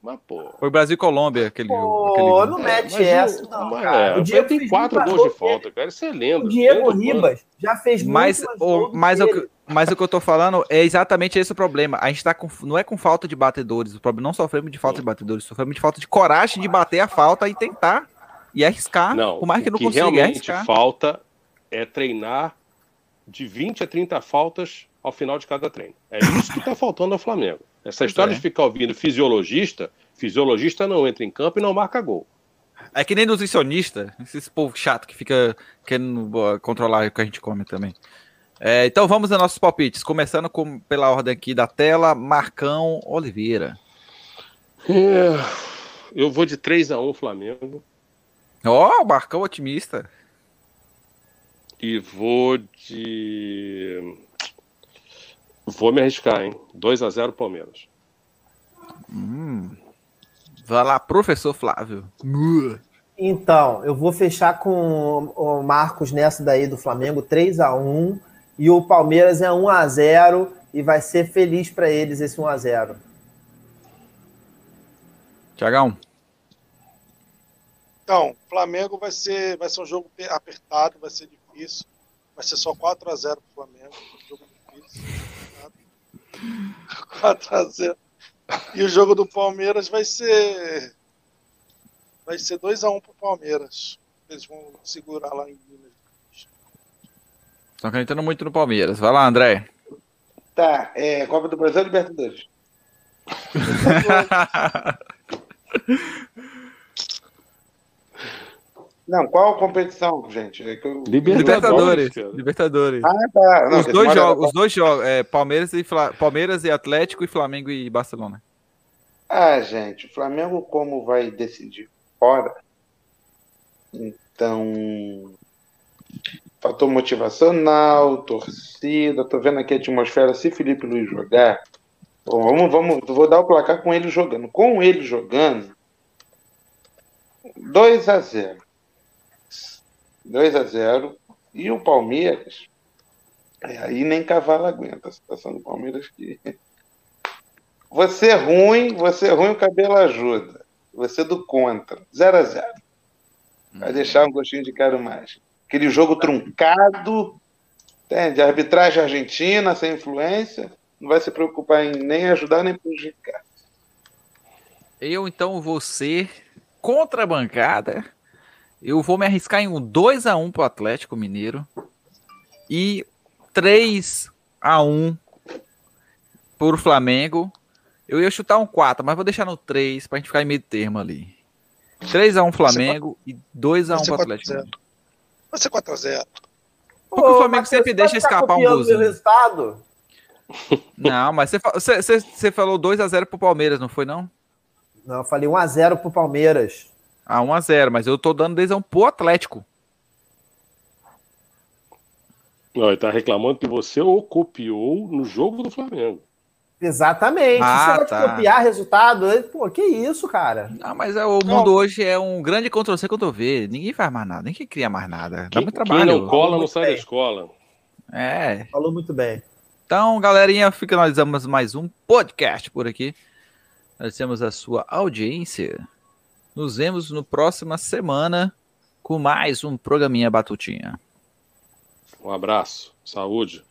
Speaker 2: Mas, pô.
Speaker 1: Foi Brasil e Colômbia aquele jogo.
Speaker 4: Pô,
Speaker 1: aquele
Speaker 4: não mete
Speaker 2: Mas
Speaker 4: essa,
Speaker 2: o-
Speaker 4: não,
Speaker 2: mas
Speaker 4: cara.
Speaker 2: é,
Speaker 4: O Diego
Speaker 2: tem quatro gols de falta, cara. Isso é lenda.
Speaker 4: O Diego Ribas já fez
Speaker 1: Mas,
Speaker 4: mais
Speaker 1: o, mas,
Speaker 4: que
Speaker 1: o que, mas o que eu tô falando é exatamente esse o problema. A gente tá com. Não é com falta de batedores. O problema não sofremos de falta de batedores, sofremos de falta de coragem de bater a falta e tentar. E arriscar.
Speaker 2: Não,
Speaker 1: por mais que
Speaker 2: o
Speaker 1: não
Speaker 2: que
Speaker 1: consiga, é
Speaker 2: realmente
Speaker 1: arriscar.
Speaker 2: falta é treinar de 20 a 30 faltas ao final de cada treino. É isso que está faltando ao Flamengo. Essa história
Speaker 1: é.
Speaker 2: de ficar ouvindo fisiologista, fisiologista não entra em campo e não marca gol.
Speaker 1: É que nem nutricionista, esses povo chato que fica querendo uh, controlar o que a gente come também. É, então vamos aos nossos palpites, começando com, pela ordem aqui da tela, Marcão Oliveira.
Speaker 2: É, eu vou de 3 a 1 Flamengo
Speaker 1: Ó, o Marcão otimista.
Speaker 2: e vou de vou me arriscar, hein? 2 a 0 Palmeiras.
Speaker 1: Hum. Vai lá, professor Flávio.
Speaker 4: Então, eu vou fechar com o Marcos nessa daí do Flamengo, 3 a 1 e o Palmeiras é 1 a 0 e vai ser feliz para eles esse 1 a 0.
Speaker 1: Tiagão.
Speaker 3: Então, Flamengo vai ser, vai ser um jogo pe- apertado, vai ser difícil. Vai ser só 4x0 pro Flamengo. um Jogo? 4x0. E o jogo do Palmeiras vai ser. Vai ser 2x1 pro Palmeiras. Eles vão segurar lá em Minas.
Speaker 1: Estão acreditando muito no Palmeiras. Vai lá, André.
Speaker 5: Tá, é, Copa do Brasil ou Libertadores? Não, qual competição, gente? É que eu-
Speaker 1: Libertadores. Libertadores.
Speaker 5: Ah, tá. Não,
Speaker 1: os, dois jogos, os dois jogos, é, Palmeiras, e Fla- Palmeiras e Atlético e Flamengo e Barcelona.
Speaker 5: Ah, gente, o Flamengo como vai decidir fora, então fator motivacional, torcida, tô vendo aqui a atmosfera, se Felipe Luiz jogar, bom, vamos, vamos, vou dar o placar com ele jogando. Com ele jogando, 2 a 0 2 a 0 e o Palmeiras, é, aí nem cavalo aguenta a situação do Palmeiras que você é ruim, você é ruim, o cabelo ajuda. Você é do contra. 0 a 0 Vai deixar um gostinho de quero mais. Aquele jogo truncado, entende? Arbitragem argentina, sem influência, não vai se preocupar em nem ajudar nem prejudicar.
Speaker 1: Eu então vou ser contra a bancada. Eu vou me arriscar em um 2 a 1 pro Atlético Mineiro e 3 a 1 pro Flamengo. Eu ia chutar um 4, mas vou deixar no 3 pra gente ficar em meio termo ali. 3 a 1 Flamengo e 2 a 1
Speaker 3: Vai ser
Speaker 1: pro
Speaker 3: 4 a
Speaker 1: Atlético.
Speaker 3: 0.
Speaker 1: Mineiro.
Speaker 3: Vai ser 4x0.
Speaker 1: Porque o
Speaker 4: Ô,
Speaker 1: Flamengo
Speaker 4: Matheus,
Speaker 1: sempre deixa escapar um golzinho.
Speaker 4: resultado?
Speaker 1: Não, mas você, fa- você, você- você falou 2 a 0 pro Palmeiras, não foi não?
Speaker 4: Não, eu falei 1x0 pro Palmeiras.
Speaker 1: Ah, 1 a 0, mas eu tô dando 2 a 1 pro Atlético.
Speaker 2: Não, ele tá reclamando que você o copiou no jogo do Flamengo.
Speaker 4: Exatamente.
Speaker 1: Ah,
Speaker 4: Você vai
Speaker 1: tá.
Speaker 4: copiar resultado? Pô, que isso, cara?
Speaker 1: Ah, mas é, o mundo hoje é um grande Ctrl-C, Ctrl-V. Ninguém faz mais nada, ninguém cria mais nada. Dá
Speaker 2: Quem,
Speaker 1: muito
Speaker 2: quem
Speaker 1: trabalho.
Speaker 2: não cola não sai da
Speaker 4: bem.
Speaker 2: escola.
Speaker 1: É.
Speaker 4: Falou muito bem.
Speaker 1: Então, galerinha, finalizamos mais um podcast por aqui. Agradecemos a sua audiência. Nos vemos no próxima semana com mais um programinha Batutinha.
Speaker 2: Um abraço, saúde.